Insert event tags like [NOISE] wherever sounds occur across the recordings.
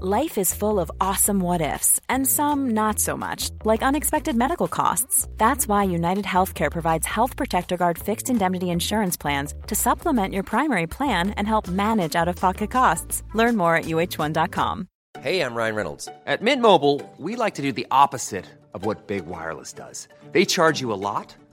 Life is full of awesome what ifs, and some not so much, like unexpected medical costs. That's why United Healthcare provides Health Protector Guard fixed indemnity insurance plans to supplement your primary plan and help manage out of pocket costs. Learn more at uh1.com. Hey, I'm Ryan Reynolds. At Mint Mobile, we like to do the opposite of what Big Wireless does. They charge you a lot,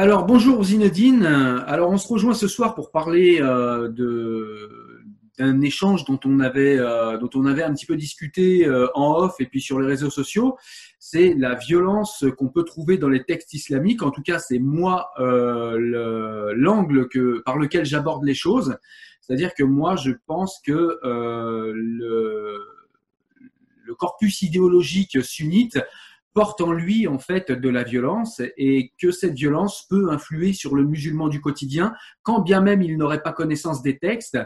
Alors bonjour Zinedine. Alors on se rejoint ce soir pour parler euh, d'un échange dont on avait euh, dont on avait un petit peu discuté euh, en off et puis sur les réseaux sociaux. C'est la violence qu'on peut trouver dans les textes islamiques. En tout cas, c'est moi euh, l'angle que par lequel j'aborde les choses. C'est-à-dire que moi, je pense que euh, le, le corpus idéologique sunnite porte en lui en fait de la violence et que cette violence peut influer sur le musulman du quotidien, quand bien même il n'aurait pas connaissance des textes,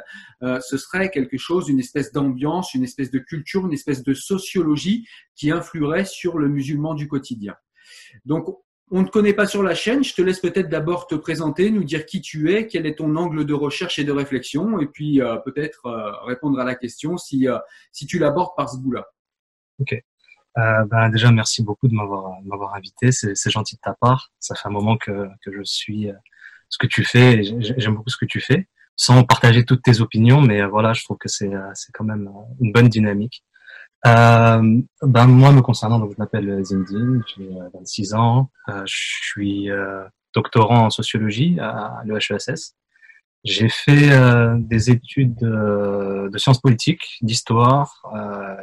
euh, ce serait quelque chose, une espèce d'ambiance, une espèce de culture, une espèce de sociologie qui influerait sur le musulman du quotidien. Donc on ne connaît pas sur la chaîne, je te laisse peut-être d'abord te présenter, nous dire qui tu es, quel est ton angle de recherche et de réflexion, et puis euh, peut-être euh, répondre à la question si, si tu l'abordes par ce bout-là. Ok. Euh, ben déjà, merci beaucoup de m'avoir m'avoir invité. C'est gentil de ta part. Ça fait un moment que, que je suis euh, ce que tu fais. J'aime beaucoup ce que tu fais, sans partager toutes tes opinions, mais euh, voilà, je trouve que c'est c'est quand même une bonne dynamique. Euh, ben moi, me concernant, donc je m'appelle Zindine, j'ai 26 ans, je suis doctorant en sociologie à l'EHESS. J'ai fait des études de, sciences politiques, d'histoire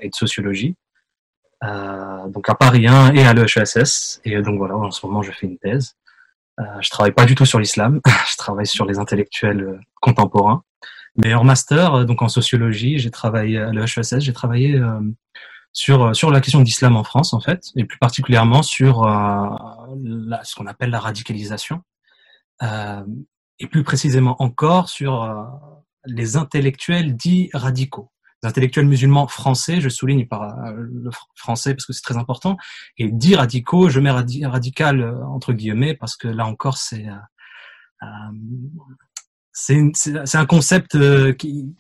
et de sociologie euh, donc à Paris 1 et à l'EHESS. Et donc voilà, en ce moment, je fais une thèse. Euh, je travaille pas du tout sur l'islam, [LAUGHS] je travaille sur les intellectuels euh, contemporains. Mais en master, euh, donc en sociologie, j'ai travaillé à l'EHESS, j'ai travaillé euh, sur sur la question d'islam en France en fait, et plus particulièrement sur la, ce qu'on appelle la radicalisation, et plus précisément encore sur les intellectuels dits radicaux intellectuels musulmans français, je souligne par euh, le français parce que c'est très important, et dit radicaux, je mets radical euh, entre guillemets parce que là encore c'est euh, c'est un concept qui,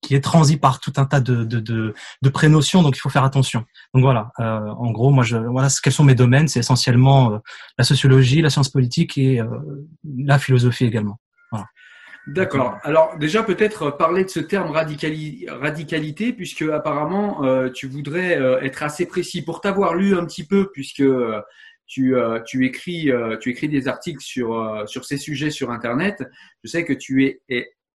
qui est transi par tout un tas de, de, de, de prénotions, donc il faut faire attention. Donc voilà, euh, en gros, moi, je, voilà, quels sont mes domaines C'est essentiellement la sociologie, la science politique et euh, la philosophie également. D'accord. Alors déjà peut-être parler de ce terme radicalité, puisque apparemment euh, tu voudrais euh, être assez précis. Pour t'avoir lu un petit peu, puisque euh, tu, tu, écris, tu écris des articles sur, sur ces sujets sur Internet, je sais que tu es,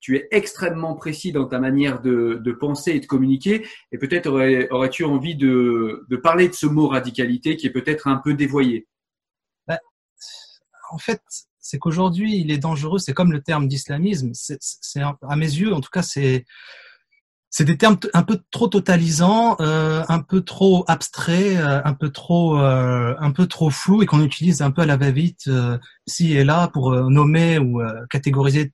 tu es extrêmement précis dans ta manière de, de penser et de communiquer. Et peut-être aurais, aurais-tu envie de, de parler de ce mot radicalité qui est peut-être un peu dévoyé? Bah, en fait, c'est qu'aujourd'hui, il est dangereux. C'est comme le terme d'islamisme. C'est à mes yeux, en tout cas, c'est c'est des termes un peu trop totalisants, euh, un peu trop abstraits, euh, un peu trop euh, un peu trop flous et qu'on utilise un peu à la va-vite euh, ci et là pour euh, nommer ou euh, catégoriser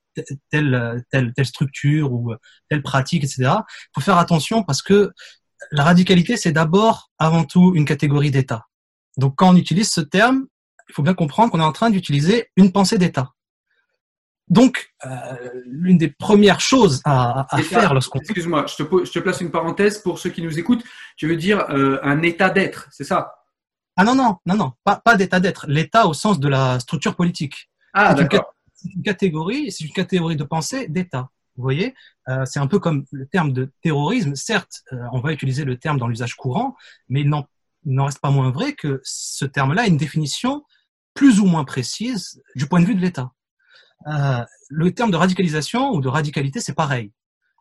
telle telle telle structure ou telle pratique, etc. Il faut faire attention parce que la radicalité, c'est d'abord avant tout une catégorie d'État. Donc quand on utilise ce terme, il faut bien comprendre qu'on est en train d'utiliser une pensée d'État. Donc, euh, l'une des premières choses à, à faire lorsqu'on... Excuse-moi, je te, je te, place une parenthèse pour ceux qui nous écoutent. Tu veux dire euh, un état d'être, c'est ça? Ah non, non, non, non, pas, pas d'état d'être. L'état au sens de la structure politique. Ah, d'accord. c'est une catégorie, c'est une catégorie de pensée d'État. Vous voyez, euh, c'est un peu comme le terme de terrorisme. Certes, on va utiliser le terme dans l'usage courant, mais il n'en reste pas moins vrai que ce terme-là a une définition plus ou moins précise du point de vue de l'État. Euh, le terme de radicalisation ou de radicalité, c'est pareil.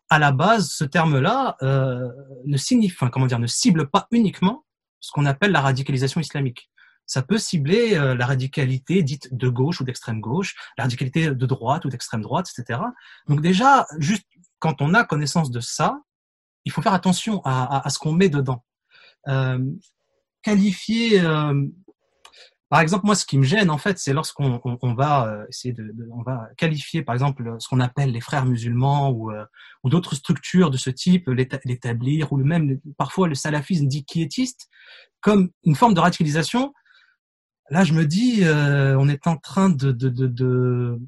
À la base, ce terme-là euh, ne signifie, enfin, comment dire, ne cible pas uniquement ce qu'on appelle la radicalisation islamique ça peut cibler euh, la radicalité dite de gauche ou d'extrême gauche, la radicalité de droite ou d'extrême droite, etc. Donc déjà, juste quand on a connaissance de ça, il faut faire attention à, à, ce qu'on met dedans. Euh, qualifier, euh, par exemple, moi, ce qui me gêne, en fait, c'est lorsqu'on on, on va euh, essayer de, on va qualifier, par exemple, ce qu'on appelle les frères musulmans ou, ou d'autres structures de ce type, l'établir ou même parfois le salafisme dit quiétiste, comme une forme de radicalisation là, je me dis, euh, on est en train de, de, de, de,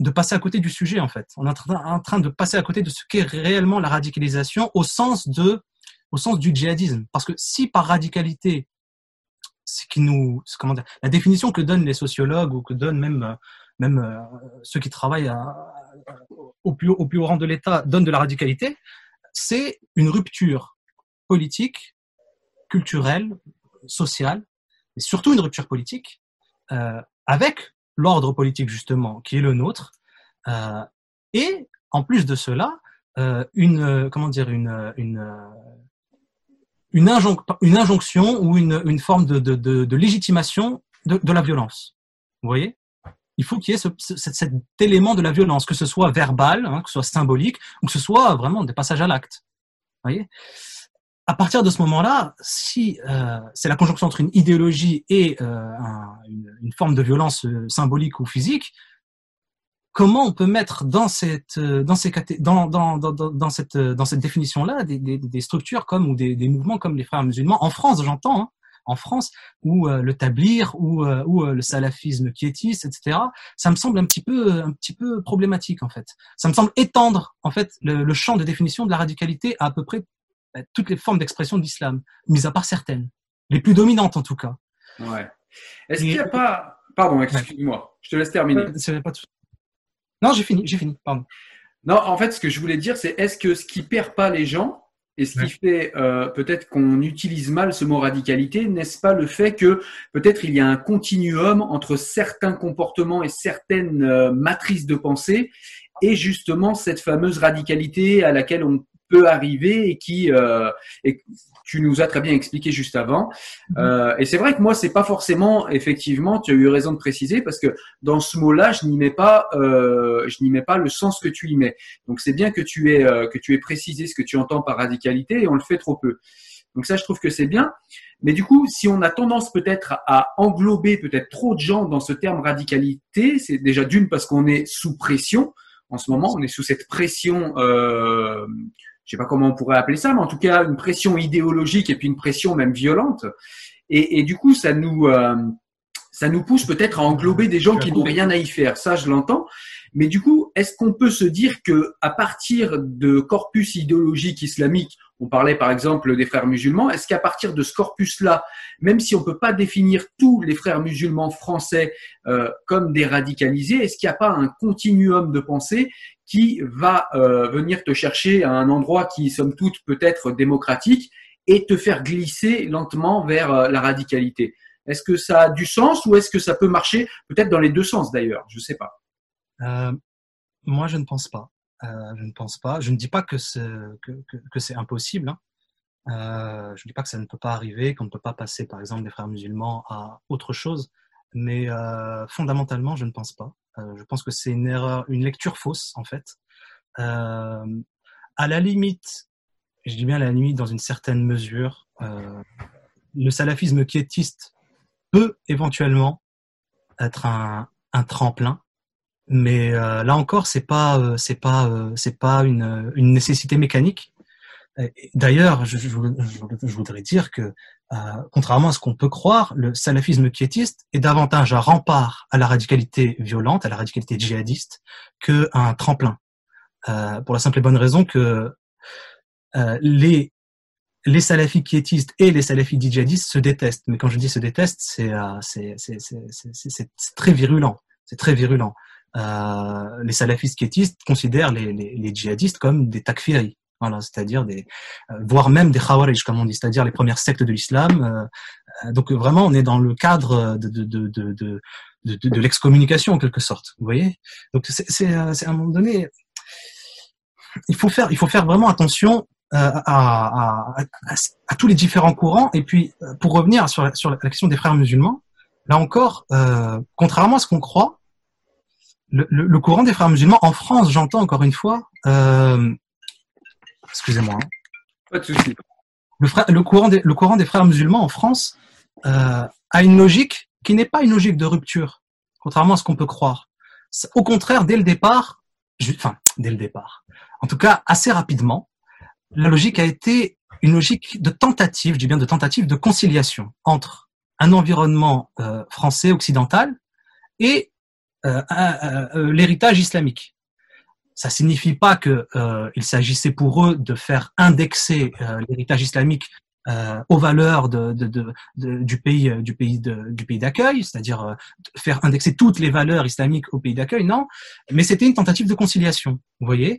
de passer à côté du sujet, en fait. On est en train, en train de passer à côté de ce qu'est réellement la radicalisation au sens de, au sens du djihadisme. Parce que si par radicalité, ce qui nous, comment dire, la définition que donnent les sociologues ou que donnent même, même euh, ceux qui travaillent au, plus au plus haut rang de l'État donnent de la radicalité, c'est une rupture politique, culturelle, sociale, et surtout une rupture politique euh, avec l'ordre politique justement qui est le nôtre euh, et en plus de cela euh, une comment dire une une une, injon une injonction ou une, forme de, légitimation de, la violence. Vous voyez? Il faut qu'il y ait ce, ce, cet élément de la violence, que ce soit verbal, hein, que ce soit symbolique, ou que ce soit vraiment des passages à l'acte. Vous voyez? À partir de ce moment-là, si euh, c'est la conjonction entre une idéologie et euh, un, une, une, forme de violence euh, symbolique ou physique, comment on peut mettre dans cette euh, dans ces dans dans dans, dans cette dans cette définition-là des, des, des, structures comme ou des, des, mouvements comme les frères musulmans en France, j'entends, hein, en France, ou euh, le tablir, ou, euh, ou le salafisme quiétiste, etc. Ça me semble un petit peu un petit peu problématique en fait. Ça me semble étendre en fait le, le champ de définition de la radicalité à à peu près euh, toutes les formes d'expression de l'islam, mis à part certaines, les plus dominantes en tout cas. Ouais. Est-ce qu'il n'y a pas. Pardon, excuse-moi, je te laisse terminer. Pas tout... Non, j'ai fini, j'ai fini, pardon. Non, en fait, ce que je voulais dire, c'est est-ce que ce qui perd pas les gens et ce qui fait euh, peut-être qu'on utilise mal ce mot radicalité, n'est-ce pas le fait que peut-être il y a un continuum entre certains comportements et certaines euh, matrices de pensée et justement cette fameuse radicalité à laquelle on peut arriver et qui euh, et tu nous as très bien expliqué juste avant. Mm-hmm. Euh, et c'est vrai que moi, c'est pas forcément, effectivement, tu as eu raison de préciser parce que dans ce mot-là, je n'y mets pas, euh, je n'y mets pas le sens que tu y mets. Donc c'est bien que tu aies euh, que tu aies précisé ce que tu entends par radicalité et on le fait trop peu. Donc ça, je trouve que c'est bien. Mais du coup, si on a tendance peut-être à englober peut-être trop de gens dans ce terme radicalité, c'est déjà d'une parce qu'on est sous pression en ce moment, on est sous cette pression euh, je sais pas comment on pourrait appeler ça, mais en tout cas une pression idéologique et puis une pression même violente. Et, du coup, ça nous euh, ça nous pousse peut-être à englober des gens qui n'ont rien à y faire. Ça, je l'entends. Mais du coup, est-ce qu'on peut se dire que à partir de corpus idéologique islamique, on parlait par exemple des frères musulmans, est-ce qu'à partir de ce corpus-là, même si on peut pas définir tous les frères musulmans français euh, comme des radicalisés, est-ce qu'il n'y a pas un continuum de pensée qui va euh, venir te chercher à un endroit qui, somme toute, peut être démocratique et te faire glisser lentement vers euh, la radicalité? Est-ce que ça a du sens ou est-ce que ça peut marcher peut-être dans les deux sens d'ailleurs? Je ne sais pas. Moi, je ne pense pas. Euh, je ne pense pas. Je ne dis pas que c'est impossible. Hein. Euh, je ne dis pas que ça ne peut pas arriver, qu'on ne peut pas passer, par exemple, des frères musulmans à autre chose. Mais euh, fondamentalement, je ne pense pas. Je pense que c'est une erreur, une lecture fausse en fait. À la limite, je dis bien à la limite dans une certaine mesure, le salafisme quiétiste peut éventuellement être un tremplin, mais euh, là encore, c'est pas, euh, c'est pas, euh, c'est pas une, une nécessité mécanique. D'ailleurs, je, je, je, voudrais dire que, euh, contrairement à ce qu'on peut croire, le salafisme quiétiste est davantage un rempart à la radicalité violente, à la radicalité djihadiste, qu'un tremplin. Euh, pour la simple et bonne raison que euh, les les salafis quiétistes et les salafis djihadistes se détestent. Mais quand je dis se détestent, c'est c'est très virulent. C'est très virulent. Euh, les salafistes quiétistes considèrent les, les, les, djihadistes comme des takfiri, voilà, c'est-à-dire des, euh, voire même des khawarij, comme on dit, c'est-à-dire les premières sectes de l'islam. Euh, donc vraiment, on est dans le cadre de, de, de, de, de de, l'excommunication en quelque sorte. Vous voyez? Donc c'est à un moment donné, il faut faire, il faut faire vraiment attention à, à, à, à, tous les différents courants. Et puis pour revenir sur, sur la question des frères musulmans, là encore, euh, contrairement à ce qu'on croit, le, courant des frères musulmans en France, j'entends encore une fois, euh, excusez-moi. Hein. Pas de souci. Le, le, courant des, le courant des frères musulmans en France euh, a une logique qui n'est pas une logique de rupture, contrairement à ce qu'on peut croire. Au contraire, dès le départ, enfin, dès le départ, en tout cas assez rapidement, la logique a été une logique de tentative, je dis bien de tentative de conciliation entre un environnement euh, français occidental et l'héritage islamique. Ça signifie pas que euh, il s'agissait pour eux de faire indexer l'héritage islamique aux valeurs de, de, de, du pays du pays du pays d'accueil, c'est-à-dire faire indexer toutes les valeurs islamiques au pays d'accueil, non. Mais c'était une tentative de conciliation. Vous voyez,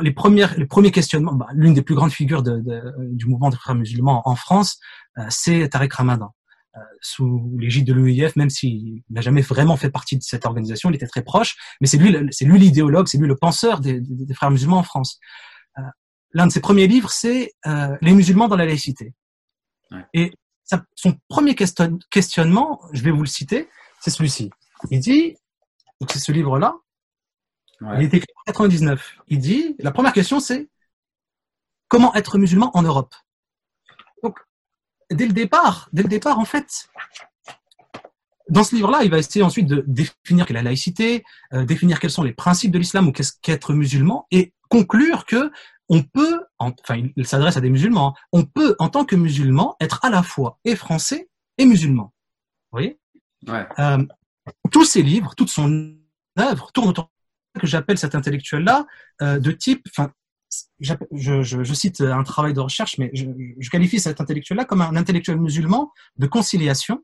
les premières, les premiers questionnements, bah, l'une des plus grandes figures du mouvement des frères musulmans en France, c'est Tariq Ramadan. Sous l'égide de l'UIF, même s'il n'a jamais vraiment fait partie de cette organisation, il était très proche, mais c'est lui, c'est lui l'idéologue, c'est lui le penseur des, des, frères musulmans en France. Euh, L'un de ses premiers livres, c'est euh, Les musulmans dans la laïcité. Ouais. Et son premier question, questionnement, je vais vous le citer, c'est celui-ci. Il dit, donc c'est ce livre-là, ouais. il est écrit en 99. Il dit, la première question, c'est comment être musulman en Europe? Dès le départ, dès le départ, en fait, dans ce livre-là, il va essayer ensuite de définir quelle est la laïcité, euh, définir quels sont les principes de l'islam ou qu'est-ce qu'être musulman, et conclure que on peut, enfin, il s'adresse à des musulmans, hein, on peut, en tant que musulman, être à la fois et français et musulman. Vous voyez? Ouais. euh, Tous ces livres, toute son œuvre tourne autour que j'appelle cet intellectuel-là euh, de type, enfin, je, cite un travail de recherche, mais je, qualifie cet intellectuel-là comme un intellectuel musulman de conciliation,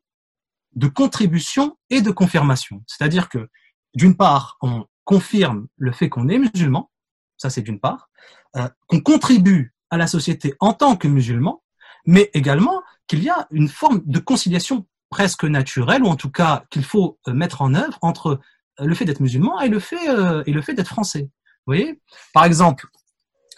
de contribution et de confirmation. C'est-à-dire que, d'une part, on confirme le fait qu'on est musulman, ça c'est d'une part, euh, qu'on contribue à la société en tant que musulman, mais également qu'il y a une forme de conciliation presque naturelle, ou en tout cas qu'il faut euh, mettre en œuvre entre euh, le fait d'être musulman et le fait, et le fait d'être français. Vous voyez? Par exemple,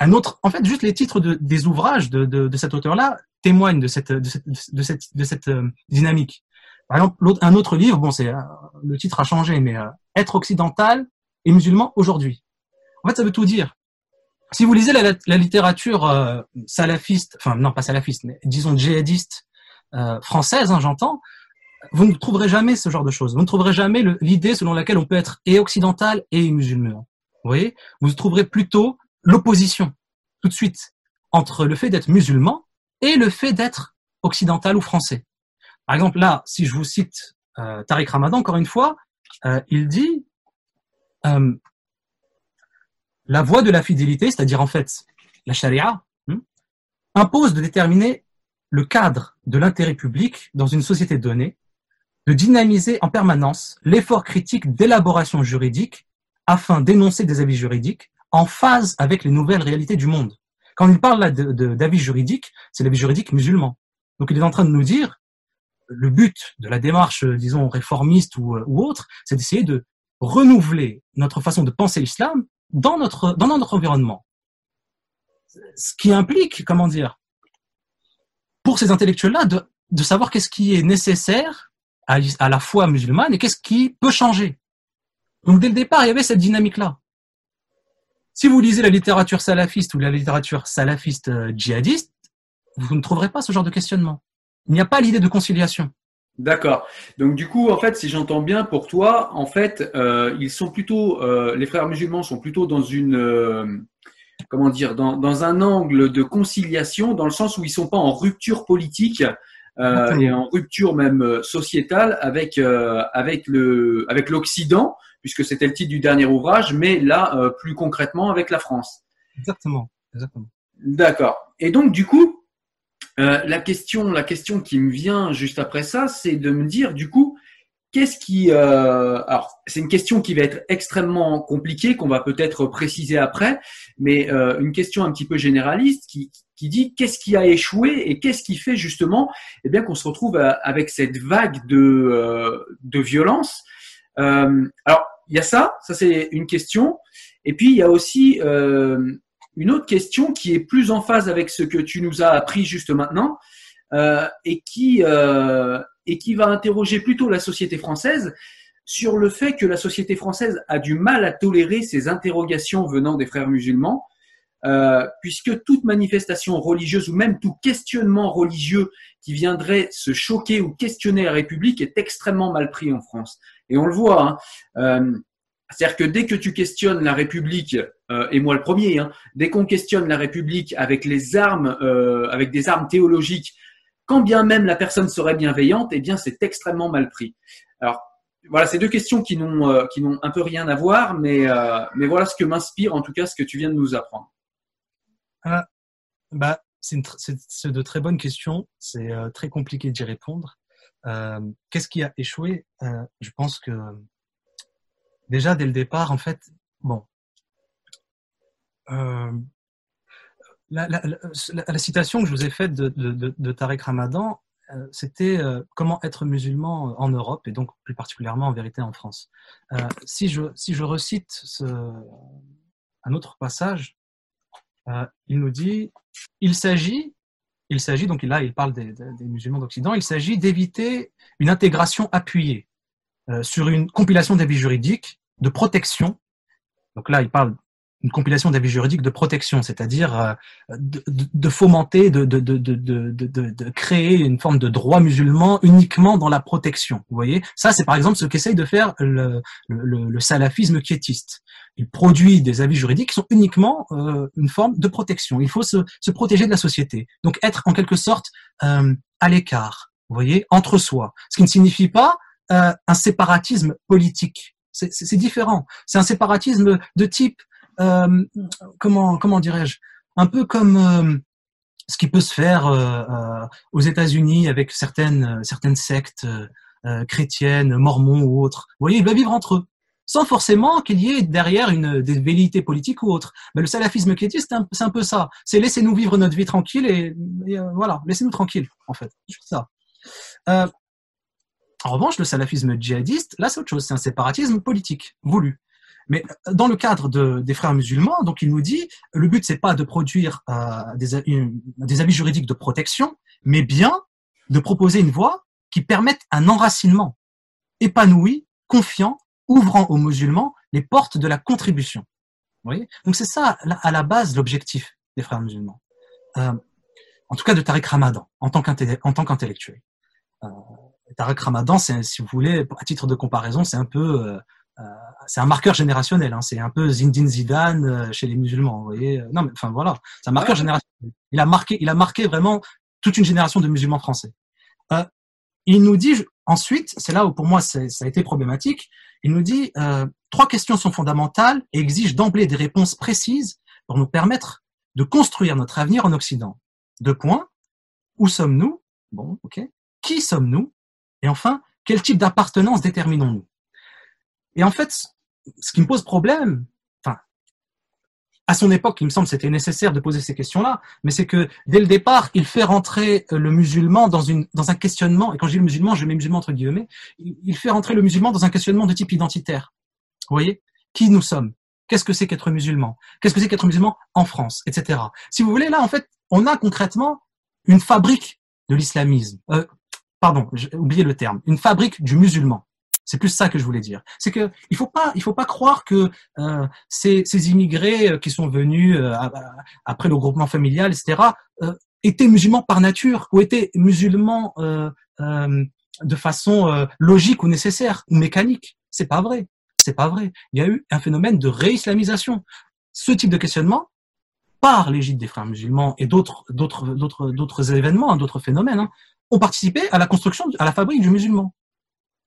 un autre, en fait, juste les titres de, des ouvrages de, de, de cet auteur-là témoignent de cette, de cette, de cette, de cette euh, dynamique. Par exemple, un autre livre, bon, c'est euh, le titre a changé, mais euh, être occidental et musulman aujourd'hui. En fait, ça veut tout dire. Si vous lisez la, la littérature salafiste, enfin non pas salafiste, mais disons djihadiste française, hein, j'entends, vous ne trouverez jamais ce genre de choses. Vous ne trouverez jamais l'idée selon laquelle on peut être et occidental et musulman. Vous voyez? Vous trouverez plutôt l'opposition tout de suite entre le fait d'être musulman et le fait d'être occidental ou français. Par exemple, là, si je vous cite euh, Tariq Ramadan, encore une fois, euh, il dit euh, la voie de la fidélité, c'est-à-dire en fait la charia, hmm, impose de déterminer le cadre de l'intérêt public dans une société donnée, de dynamiser en permanence l'effort critique d'élaboration juridique afin d'énoncer des avis juridiques en phase avec les nouvelles réalités du monde. Quand il parle là d'avis juridique, c'est l'avis juridique musulman. Donc il est en train de nous dire, le but de la démarche, disons, réformiste ou, ou autre, c'est d'essayer de renouveler notre façon de penser l'islam dans notre, dans notre environnement. Ce qui implique, comment dire, pour ces intellectuels-là, de, de savoir qu'est-ce qui est nécessaire à, à la foi musulmane et qu'est-ce qui peut changer. Donc dès le départ, il y avait cette dynamique-là. Si vous lisez la littérature salafiste ou la littérature salafiste euh, djihadiste, vous ne trouverez pas ce genre de questionnement. Il n'y a pas l'idée de conciliation. D'accord. Donc du coup, en fait, si j'entends bien pour toi, en fait, euh, ils sont plutôt, euh, les frères musulmans sont plutôt dans une, euh, comment dire, dans, dans, un angle de conciliation, dans le sens où ils sont pas en rupture politique et en rupture même sociétale avec avec le avec l'Occident, puisque c'était le titre du dernier ouvrage, mais là, euh, plus concrètement avec la France. Exactement. Exactement. D'accord. Et donc, du coup, euh, la question, la question qui me vient juste après ça, c'est de me dire, du coup, qu'est-ce qui euh, alors c'est une question qui va être extrêmement compliquée qu'on va peut-être préciser après mais euh, une question un petit peu généraliste qui, qui dit qu'est-ce qui a échoué et qu'est-ce qui fait justement eh bien qu'on se retrouve avec cette vague de euh, de violence? Euh, alors il y a ça ça c'est une question et puis il y a aussi une autre question qui est plus en phase avec ce que tu nous as appris juste maintenant et qui et qui va interroger plutôt la société française sur le fait que la société française a du mal à tolérer ces interrogations venant des frères musulmans, euh, puisque toute manifestation religieuse ou même tout questionnement religieux qui viendrait se choquer ou questionner la République est extrêmement mal pris en France. Et on le voit. Hein, euh, c'est-à-dire que dès que tu questionnes la République, euh, et moi le premier, hein, dès qu'on questionne la République avec les armes, euh, avec des armes théologiques quand bien même la personne serait bienveillante, eh bien c'est extrêmement mal pris. Alors voilà, c'est deux questions qui n'ont qui n'ont un peu rien à voir, mais voilà ce que m'inspire en tout cas ce que tu viens de nous apprendre. Ah, bah c'est de très bonnes questions, c'est très compliqué d'y répondre. Qu'est-ce qui a échoué? Je pense que déjà dès le départ, en fait, bon, la, la, citation que je vous ai faite de, de, Tarek Ramadan, euh, c'était euh, comment être musulman en Europe et donc plus particulièrement en vérité en France. Euh, si, je, si je recite un autre passage, il nous dit il s'agit, il s'agit donc là il parle des, des musulmans d'Occident, il s'agit d'éviter une intégration appuyée sur une compilation d'avis juridiques de protection. Donc là, il parle une compilation d'avis juridiques de protection, c'est-à-dire euh, de, de, fomenter, de, de, de, créer une forme de droit musulman uniquement dans la protection. Vous voyez, ça c'est par exemple ce qu'essaye de faire le, le, le, salafisme quiétiste. Il produit des avis juridiques qui sont uniquement euh, une forme de protection. Il faut se, se, protéger de la société, donc être en quelque sorte euh, à l'écart. Vous voyez, entre soi, ce qui ne signifie pas un séparatisme politique. C'est différent. C'est un séparatisme de type euh, comment comment dirais-je, un peu comme euh, ce qui peut se faire euh, aux États-Unis avec certaines certaines sectes chrétiennes, mormons ou autres. Vous voyez, ils doivent vivre entre eux sans forcément qu'il y ait derrière une des velléités politiques ou autre. Mais le salafisme qui c'est un, peu ça. C'est laissez-nous vivre notre vie tranquille et, voilà, laissez-nous tranquille, en fait. ça. Euh, en revanche, le salafisme djihadiste, là, c'est autre chose. C'est un séparatisme politique, voulu. Mais euh, dans le cadre de, des frères musulmans, donc il nous dit, le but c'est pas de produire euh, des, des avis juridiques de protection, mais bien de proposer une voie qui permette un enracinement épanoui, confiant, ouvrant aux musulmans les portes de la contribution. Vous voyez? Donc c'est ça à la base l'objectif des frères musulmans. Euh, en tout cas de Tariq Ramadan en tant qu'intellectuel. Euh, Tariq Ramadan, si vous voulez, à titre de comparaison, c'est un peu euh, euh, c'est un marqueur générationnel. Hein. C'est un peu Zindine Zidane euh, chez les musulmans. Vous voyez Non, mais enfin voilà, c'est un marqueur générationnel. Il a marqué, il a marqué vraiment toute une génération de musulmans français. Euh, il nous dit ensuite, c'est là où pour moi ça a été problématique. Il nous dit euh, trois questions sont fondamentales et exigent d'emblée des réponses précises pour nous permettre de construire notre avenir en Occident. Deux points. Où sommes-nous? Bon, ok. Qui sommes-nous? Et enfin, quel type d'appartenance déterminons-nous? Et en fait, ce qui me pose problème, à son époque, il me semble, c'était nécessaire de poser ces questions-là, mais c'est que dès le départ, il fait rentrer le musulman dans une dans un questionnement. Et quand je dis le musulman, je mets musulman entre guillemets. Il fait rentrer le musulman dans un questionnement de type identitaire. Vous voyez, qui nous sommes? Qu'est-ce que c'est qu'être musulman? Qu'est-ce que c'est qu'être musulman en France, etc. Si vous voulez, là, en fait, on a concrètement une fabrique de l'islamisme. Euh, pardon, j'ai oublié le terme. Une fabrique du musulman. C'est plus ça que je voulais dire. C'est que il faut pas, il faut pas croire que euh, ces, ces, immigrés euh, qui sont venus euh, après le groupement familial, etc., euh, étaient musulmans par nature ou étaient musulmans euh, de façon logique ou nécessaire ou mécanique. C'est pas vrai. C'est pas vrai. Il y a eu un phénomène de réislamisation. Ce type de questionnement, par l'égide des frères musulmans et d'autres, d'autres, d'autres, d'autres événements, hein, d'autres phénomènes, hein, ont participé à la construction, à la fabrique du musulman.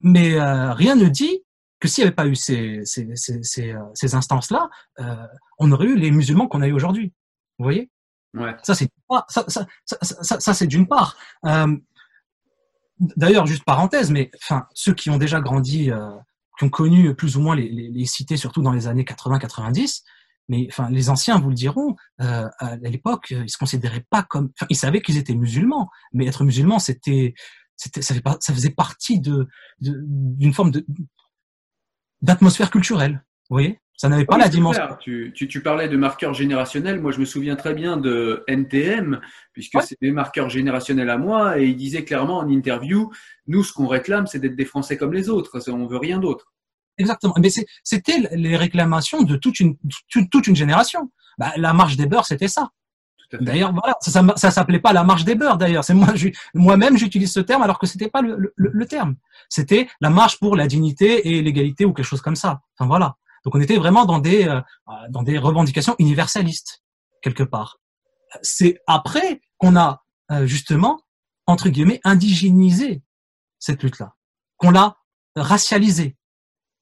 Mais euh, rien ne dit que s'il n'y avait pas eu ces, ces, ces, ces, euh, instances-là, euh, on aurait eu les musulmans qu'on a eu aujourd'hui. Vous voyez? Ouais. Ça, c'est ça, ça, ça, ça c'est d'une part. Euh, d'ailleurs, juste parenthèse, mais enfin, ceux qui ont déjà grandi, euh, qui ont connu plus ou moins les, les, les cités, surtout dans les années 80-90, mais enfin, les anciens vous le diront, euh, à l'époque, ils se considéraient pas comme, enfin, ils savaient qu'ils étaient musulmans, mais être musulman, c'était, ça, ça faisait partie de, d'une forme de, d'atmosphère culturelle. Vous voyez? Ça n'avait pas la dimension. Tu, tu, tu, parlais de marqueurs générationnels. Moi, je me souviens très bien de NTM, puisque c'est des marqueurs générationnels à moi, et il disait clairement en interview, nous, ce qu'on réclame, c'est d'être des Français comme les autres. On veut rien d'autre. Exactement. Mais c'était les réclamations de toute une, toute, une génération. Bah, la marche des beurs, c'était ça. D'ailleurs, voilà, ça, ça, s'appelait pas la marche des beurs. D'ailleurs, c'est moi, moi-même, j'utilise ce terme alors que c'était pas le, le, le terme. C'était la marche pour la dignité et l'égalité ou quelque chose comme ça. Enfin voilà. Donc on était vraiment dans des euh, dans des revendications universalistes quelque part. C'est après qu'on a euh, justement entre guillemets indigénisé cette lutte-là, qu'on l'a racialisée,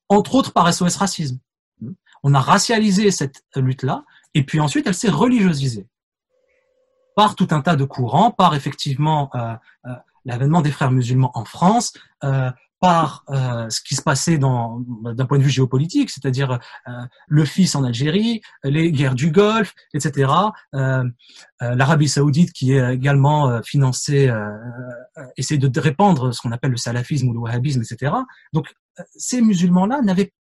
entre autres par SOS racisme. On a racialisé cette lutte-là, et puis ensuite elle s'est religieusisée par tout un tas de courants, par effectivement euh, euh, l'avènement des frères musulmans en France, euh, par ce qui se passait d'un point de vue géopolitique, c'est-à-dire le fils en Algérie, les guerres du Golfe, etc. L'Arabie Saoudite qui est également financée, essaie de répandre ce qu'on appelle le salafisme ou le wahhabisme, etc. Donc ces musulmans-là n'avaient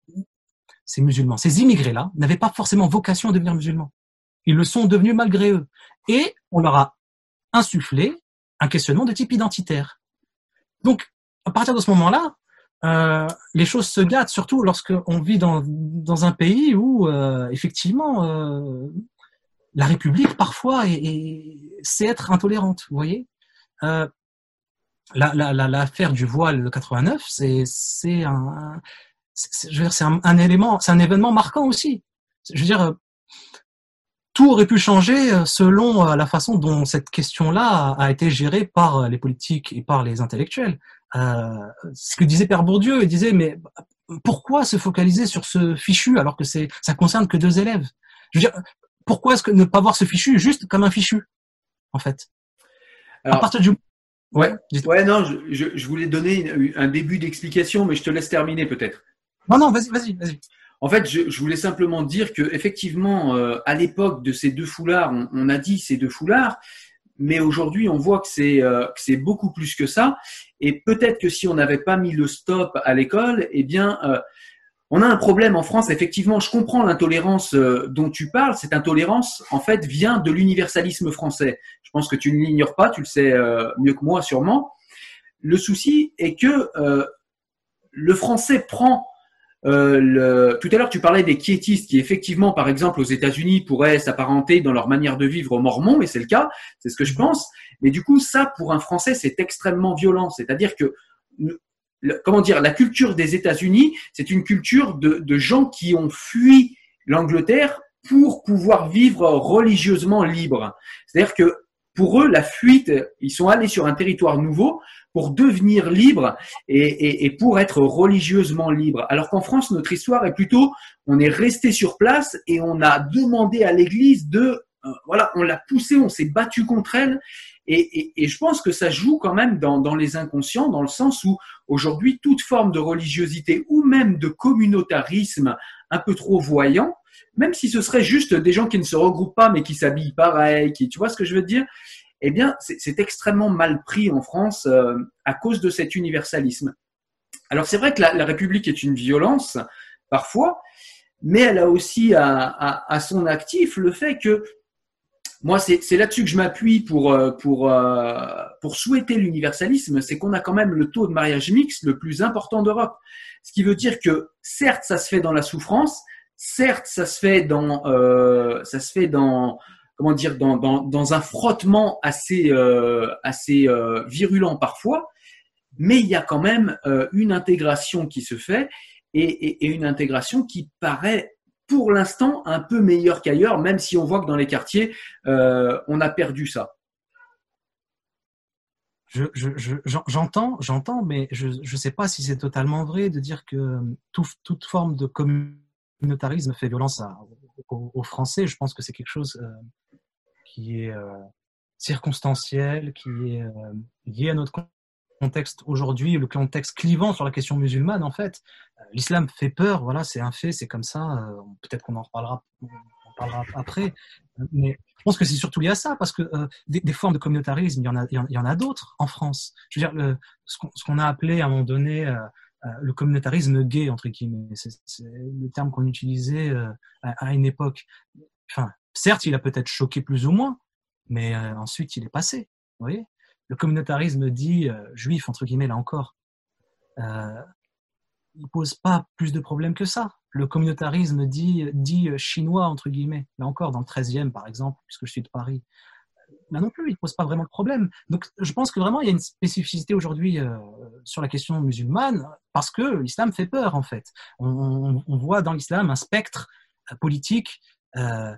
ces musulmans, ces immigrés-là n'avaient pas forcément vocation à devenir musulmans. Ils le sont devenus malgré eux. Et on leur a insufflé un questionnement de type identitaire. Donc, à partir de ce moment-là, euh, les choses se gâtent, surtout lorsqu'on vit dans, dans un pays où, euh, effectivement, euh, la République, parfois, est, est, sait être intolérante, vous voyez L'affaire la, la, du voile de 89, c'est un, c'est un, un, c'est un événement marquant aussi. Je veux dire, tout aurait pu changer selon la façon dont cette question-là a été gérée par les politiques et par les intellectuels. Euh, ce que disait Père Bourdieu, il disait mais pourquoi se focaliser sur ce fichu alors que c'est ça concerne que deux élèves? Je veux dire, pourquoi est-ce que ne pas voir ce fichu juste comme un fichu en fait? Alors, À partir du Ouais, ouais, non, je, je, voulais donner un début d'explication, mais je te laisse terminer peut-être. Non, non, vas-y, vas-y, vas-y. En fait, je, voulais simplement dire que effectivement, euh, à l'époque de ces deux foulards, on, a dit ces deux foulards, mais aujourd'hui, on voit que c'est euh, beaucoup plus que ça. Et peut-être que si on n'avait pas mis le stop à l'école, eh bien, euh, on a un problème en France. Effectivement, je comprends l'intolérance euh, dont tu parles. Cette intolérance, en fait, vient de l'universalisme français. Je pense que tu ne l'ignores pas, tu le sais euh, mieux que moi sûrement. Le souci est que euh, le français prend euh, le... Tout à l'heure, tu parlais des quiétistes qui, effectivement, par exemple, aux États-Unis, pourraient s'apparenter dans leur manière de vivre aux Mormons, et c'est le cas, c'est ce que je mhm. pense. Mais du coup, ça, pour un Français, c'est extrêmement violent. C'est-à-dire que, comment dire, la culture des États-Unis, c'est une culture de, de gens qui ont fui l'Angleterre pour pouvoir vivre religieusement libre. C'est-à-dire que pour eux, la fuite, ils sont allés sur un territoire nouveau pour devenir libres et, pour être religieusement libres. Alors qu'en France, notre histoire est plutôt, on est resté sur place et on a demandé à l'Église de, euh, voilà, on l'a poussé, on s'est battu contre elle. Et, et, je pense que ça joue quand même dans, dans les inconscients, dans le sens où aujourd'hui, toute forme de religiosité ou même de communautarisme un peu trop voyant, même si ce serait juste des gens qui ne se regroupent pas mais qui s'habillent pareil, qui, tu vois ce que je veux dire? Eh bien, c'est extrêmement mal pris en France euh, à cause de cet universalisme. Alors c'est vrai que la, République est une violence parfois, mais elle a aussi à, son actif le fait que moi, c'est là-dessus que je m'appuie pour, euh, euh, pour souhaiter l'universalisme, c'est qu'on a quand même le taux de mariage mixte le plus important d'Europe. Ce qui veut dire que certes, ça se fait dans la souffrance, certes, ça se fait dans, euh, ça se fait dans, comment dire, dans, dans, dans un frottement assez, euh, assez euh, virulent parfois, mais il y a quand même une intégration qui se fait et, une intégration qui paraît pour l'instant un peu meilleure qu'ailleurs, même si on voit que dans les quartiers, on a perdu ça. J'entends, je, je, j'entends, mais je ne sais pas si c'est totalement vrai de dire que tout, toute forme de communauté communautarisme fait violence aux, Français. Je pense que c'est quelque chose euh, qui est euh, circonstanciel, qui est euh, lié à notre contexte aujourd'hui, le contexte clivant sur la question musulmane, en fait, l'islam fait peur, voilà, c'est un fait, c'est comme ça. Peut-être qu'on en reparlera, on parlera après. Mais je pense que c'est surtout lié à ça, parce que des, formes de communautarisme, il y en a, d'autres en France. Je veux dire, ce qu'on a appelé à un moment donné le communautarisme gay, entre guillemets, c'est le terme qu'on utilisait euh, à, une époque. Enfin, certes, il a peut-être choqué plus ou moins, mais euh, ensuite, il est passé. Vous le communautarisme dit euh, juif, entre guillemets, là encore, euh, il pose pas plus de problèmes que ça. Le communautarisme dit, dit euh, chinois, entre guillemets, là encore, dans le 13e, par exemple, puisque je suis de Paris. Non plus, il pose pas vraiment de problème. Donc, je pense que vraiment, il y a une spécificité aujourd'hui euh, sur la question musulmane, parce que l'islam fait peur, en fait. On, voit dans l'islam un spectre euh, politique euh,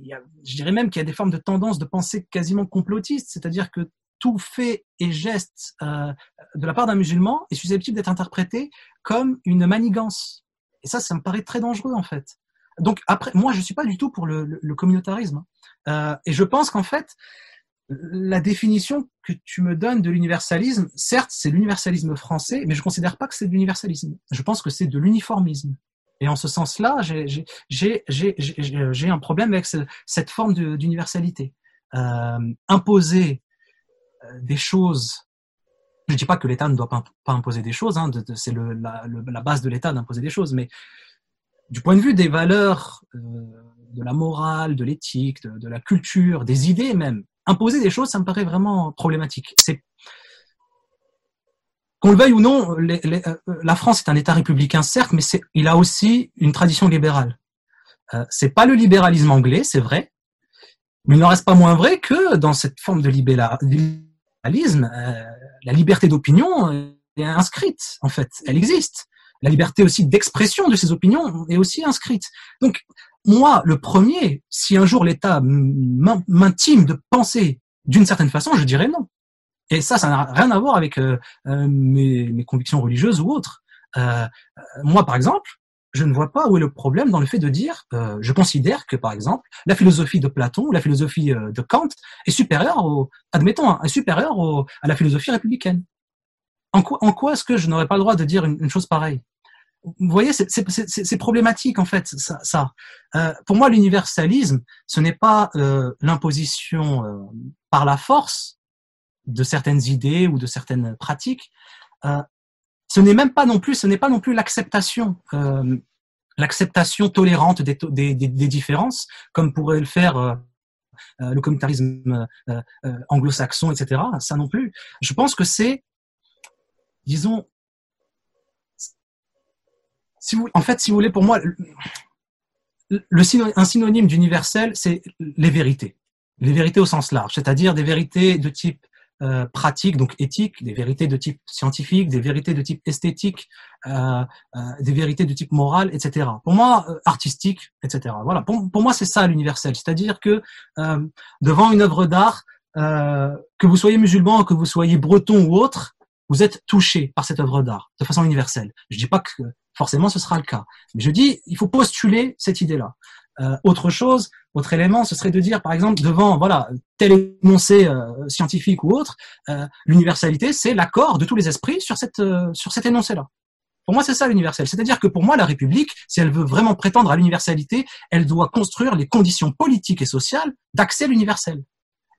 il y a- je dirais même qu'il y a des formes de tendance de pensée quasiment complotiste, c'est-à-dire que tout fait et geste de la part d'un musulman est susceptible d'être interprété comme une manigance. Et ça, ça me paraît très dangereux en fait. Donc après, moi, je suis pas du tout pour le, communautarisme. Euh, et je pense qu'en fait, la définition que tu me donnes de l'universalisme, certes, c'est l'universalisme français, mais je considère pas que c'est de l'universalisme. Je pense que c'est de l'uniformisme. Et en ce sens-là, j'ai- un problème avec ce- cette forme d'universalité. Euh, imposer euh, des choses. Je dis pas que l'État ne doit pas, imposer des choses, hein, c'est la base de l'État d'imposer des choses, mais du point de vue des valeurs, euh, de la morale, de l'éthique, de, la culture, des idées même, imposer des choses, ça me paraît vraiment problématique. Qu'on le veuille ou non, euh, la France est un État républicain, certes, mais il a aussi une tradition libérale. Euh, c'est pas le libéralisme anglais, c'est vrai, mais il n'en reste pas moins vrai que dans cette forme de libéra- libéralisme, euh, la liberté d'opinion est inscrite, en fait, elle existe. La liberté aussi d'expression de ces opinions est aussi inscrite. Donc, moi, le premier, si un jour l'État m'in- m'intime de penser d'une certaine façon, je dirais non. Et ça, ça n'a rien à voir avec euh, euh, mes, convictions religieuses ou autres. Euh, moi, par exemple, je ne vois pas où est le problème dans le fait de dire, je considère que, par exemple, la philosophie de Platon ou la philosophie de Kant est supérieure, admettons, hein, est supérieure à la philosophie républicaine. En quoi, est-ce que je n'aurais pas le droit de dire une, chose pareille? Vous voyez, c'est- problématique en fait. Ça. Euh, pour moi, l'universalisme, ce n'est pas euh, l'imposition euh, par la force de certaines idées ou de certaines pratiques. Ce n'est même pas non plus, ce n'est pas non plus l'acceptation, l'acceptation tolérante des, différences, comme pourrait le faire le communautarisme anglo-saxon, etc. Ça non plus. Je pense que c'est, disons, si vous, en fait, si vous voulez, pour moi, le, le syno- un synonyme d'universel, c'est les vérités, les vérités au sens large, c'est-à-dire des vérités de type euh, pratique, donc éthique, des vérités de type scientifique, des vérités de type esthétique, euh, euh, des vérités de type moral, etc. Pour moi, euh, artistique, etc. Voilà. Pour, pour moi, c'est ça l'universel, c'est-à-dire que euh, devant une œuvre d'art, que vous soyez musulman, que vous soyez breton ou autre, vous êtes touché par cette œuvre d'art de façon universelle. Je dis pas que forcément ce sera le cas, mais je dis il faut postuler cette idée-là. Euh, autre chose, autre élément, ce serait de dire, par exemple, devant voilà tel énoncé euh, scientifique ou autre, euh, l'universalité, c'est l'accord de tous les esprits sur cette euh, sur cet énoncé-là. Pour moi, c'est ça l'universel. C'est-à-dire que pour moi, la République, si elle veut vraiment prétendre à l'universalité, elle doit construire les conditions politiques et sociales d'accès à l'universel,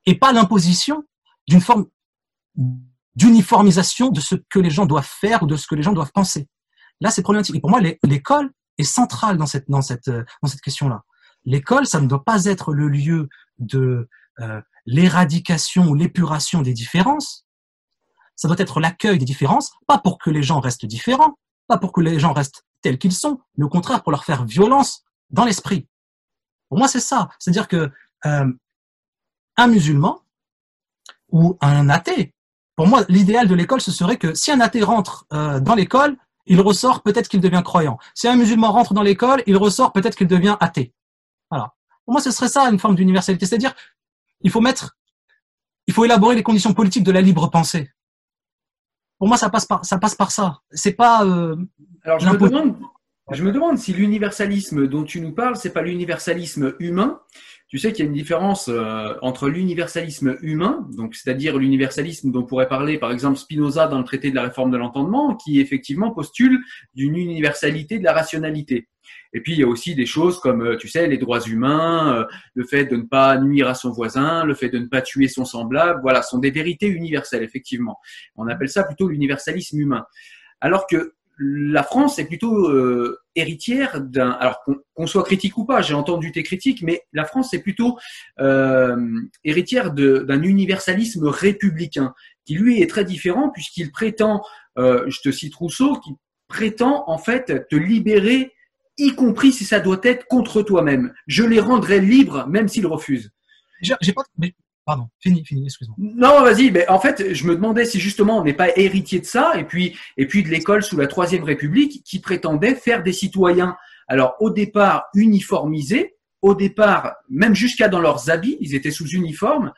et pas l'imposition d'une forme d'uniformisation de ce que les gens doivent faire ou de ce que les gens doivent penser. Là, c'est problématique. Et pour moi, l'école est centrale dans cette dans cette dans cette question-là. L'école, ça ne doit pas être le lieu de euh, l'éradication ou l'épuration des différences. Ça doit être l'accueil des différences, pas pour que les gens restent différents, pas pour que les gens restent tels qu'ils sont, mais au contraire pour leur faire violence dans l'esprit. Pour moi, c'est ça. C'est-à-dire que euh, un musulman ou un athée, pour moi, l'idéal de l'école, ce serait que si un athée rentre euh, dans l'école, il ressort peut-être qu'il devient croyant. Si un musulman rentre dans l'école, il ressort peut-être qu'il devient athée. Voilà. Pour moi, ce serait ça une forme d'universalité. C'est-à-dire, il faut mettre, il faut élaborer les conditions politiques de la libre pensée. Pour moi, ça passe par, ça passe par ça. C'est pas. Euh, Alors, je me demande, je me demande si l'universalisme dont tu nous parles, c'est pas l'universalisme humain, tu sais qu'il y a une différence euh, entre l'universalisme humain, donc c'est-à-dire l'universalisme dont pourrait parler par exemple Spinoza dans le traité de la réforme de l'entendement, qui effectivement postule d'une universalité de la rationalité. Et puis il y a aussi des choses comme, euh, tu sais, les droits humains, euh, le fait de ne pas nuire à son voisin, le fait de ne pas tuer son semblable, voilà, sont des vérités universelles, effectivement. On appelle ça plutôt l'universalisme humain. Alors que la France est plutôt euh, héritière d'un. Alors qu'on soit critique ou pas, j'ai entendu tes critiques, mais la France est plutôt héritière d'un universalisme républicain qui lui est très différent puisqu'il prétend, je te cite Rousseau, qui prétend en fait te libérer y compris si ça doit être contre toi-même. Je les rendrai libres, même s'ils refusent. Pardon, fini, fini, excuse-moi. Non, vas-y. Mais en fait, je me demandais si justement on n'est pas héritier de ça, et puis et puis de l'école sous la Troisième République qui prétendait faire des citoyens. Alors au départ uniformisés, au départ même jusqu'à dans leurs habits, ils étaient sous uniforme,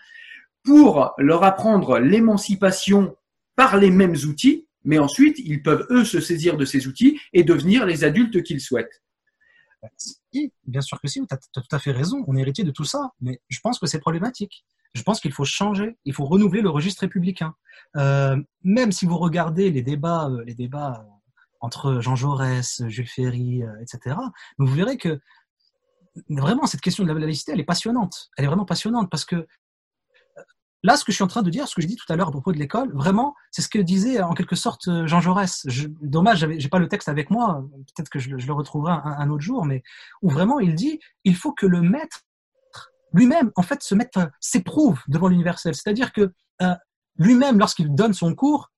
pour leur apprendre l'émancipation par les mêmes outils, mais ensuite ils peuvent eux se saisir de ces outils et devenir les adultes qu'ils souhaitent. Oui, bien sûr que si, tu as, tout à fait raison, on est héritier de tout ça, mais je pense que c'est problématique. Je pense qu'il faut changer, il faut renouveler le registre républicain. Euh, même si vous regardez les débats, euh, les débats euh, entre Jean Jaurès, Jules Ferry, etc., vous verrez que vraiment cette question de la laïcité, elle est passionnante. Elle est vraiment passionnante parce que Là, ce que je suis en train de dire, ce que je dis tout à l'heure à propos de l'école, vraiment, c'est ce que disait en quelque sorte Jean Jaurès. Je, dommage, j'ai pas le texte avec moi, peut-être que je, le retrouverai un, autre jour, mais où vraiment il dit, il faut que le maître lui-même, en fait, se mette, euh, s'éprouve devant l'universel. C'est-à-dire que euh, lui-même, lorsqu'il donne son cours,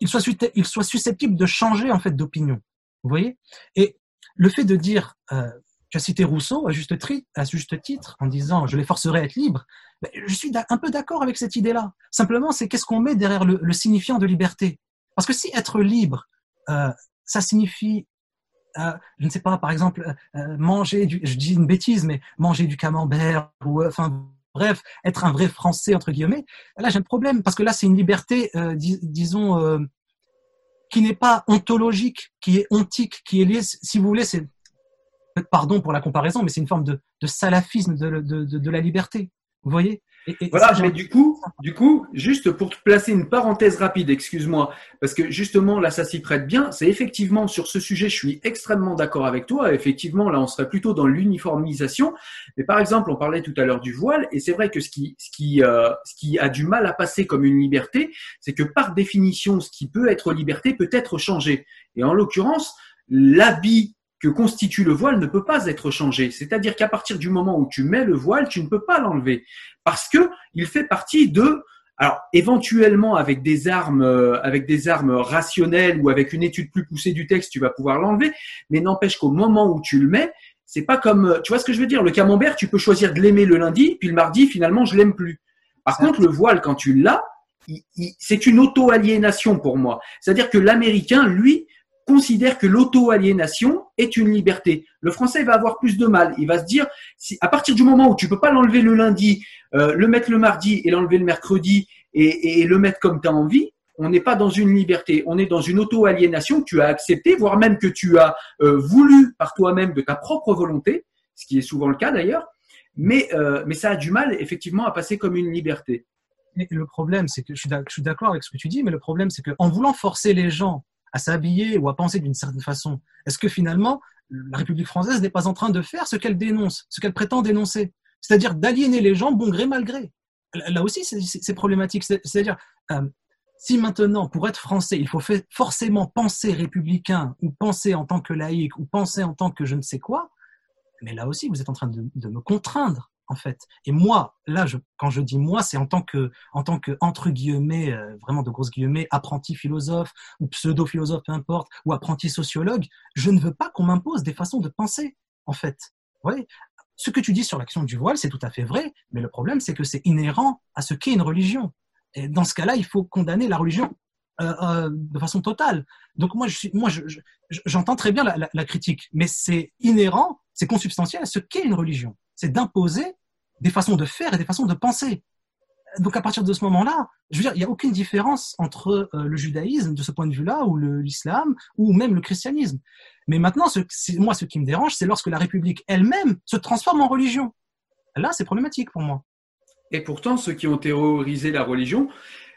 il soit, susceptible de changer en fait d'opinion. Vous voyez? Et le fait de dire, tu as cité Rousseau à juste, titre en disant je les forcerai à être libres. je suis un peu d'accord avec cette idée-là. Simplement, c'est qu'est-ce qu'on met derrière le, signifiant de liberté? Parce que si être libre, euh, ça signifie, euh, je ne sais pas, par exemple, euh, manger du, je dis une bêtise, mais manger du camembert ou enfin bref, être un vrai Français entre guillemets. Là, j'ai un problème parce que là, c'est une liberté, disons qui n'est pas ontologique, qui est ontique, qui est liée, si vous voulez, c'est pardon pour la comparaison, mais c'est une forme de, salafisme de, la liberté. Vous voyez? Voilà, mais du coup, du coup, juste pour te placer une parenthèse rapide, excuse-moi, parce que justement là, ça s'y prête bien. C'est effectivement sur ce sujet, je suis extrêmement d'accord avec toi. Effectivement, là, on serait plutôt dans l'uniformisation. Mais par exemple, on parlait tout à l'heure du voile, et c'est vrai que ce qui, ce qui, euh, ce qui a du mal à passer comme une liberté, c'est que par définition, ce qui peut être liberté peut être changé. Et en l'occurrence, l'habit que constitue le voile ne peut pas être changé. C'est-à-dire qu'à partir du moment où tu mets le voile, tu ne peux pas l'enlever parce que il fait partie de alors éventuellement avec des armes euh, avec des armes rationnelles ou avec une étude plus poussée du texte, tu vas pouvoir l'enlever, mais n'empêche qu'au moment où tu le mets, c'est pas comme tu vois ce que je veux dire, le camembert, tu peux choisir de l'aimer le lundi, puis le mardi finalement je l'aime plus. Par contre, le voile quand tu l'as, c'est une auto-aliénation pour moi. C'est-à-dire que l'américain, lui, considère que l'auto-aliénation est une liberté. Le français va avoir plus de mal. Il va se dire, à partir du moment où tu peux pas l'enlever le lundi, euh, le mettre le mardi et l'enlever le mercredi et, le mettre comme tu as envie, on n'est pas dans une liberté, on est dans une auto-aliénation que tu as acceptée, voire même que tu as euh, voulu par toi-même de ta propre volonté, ce qui est souvent le cas d'ailleurs, mais, euh, mais ça a du mal effectivement à passer comme une liberté. le problème, c'est que je suis d'accord avec ce que tu dis, mais le problème, c'est qu'en voulant forcer les gens à s'habiller ou à penser d'une certaine façon Est-ce que finalement, la République française n'est pas en train de faire ce qu'elle dénonce, ce qu'elle prétend dénoncer? C'est-à-dire d'aliéner les gens bon gré, mal gré. Là aussi, c'est problématique. C'est-à-dire, euh, si maintenant, pour être français, il faut forcément penser républicain ou penser en tant que laïque ou penser en tant que je ne sais quoi, mais là aussi, vous êtes en train de me contraindre en fait. Et moi, là, je, quand je dis moi, c'est en tant que, en tant que entre guillemets, euh, vraiment de grosses guillemets, apprenti philosophe ou pseudo philosophe, peu importe, ou apprenti sociologue. Je ne veux pas qu'on m'impose des façons de penser, en fait. Ouais. Ce que tu dis sur l'action du voile, c'est tout à fait vrai, mais le problème, c'est que c'est inhérent à ce qu'est une religion. Et dans ce cas-là, il faut condamner la religion euh, euh, de façon totale. Donc moi, je suis, moi, j'entends très bien la, la critique, mais c'est inhérent, c'est consubstantiel à ce qu'est une religion. C'est d'imposer des façons de faire et des façons de penser. Donc à partir de ce moment-là, je veux dire, il n'y a aucune différence entre euh, le judaïsme de ce point de vue-là, ou l'islam, ou même le christianisme. Mais maintenant, moi, ce qui me dérange, c'est lorsque la République elle-même se transforme en religion. là, c'est problématique pour moi. Et pourtant, ceux qui ont terrorisé la religion,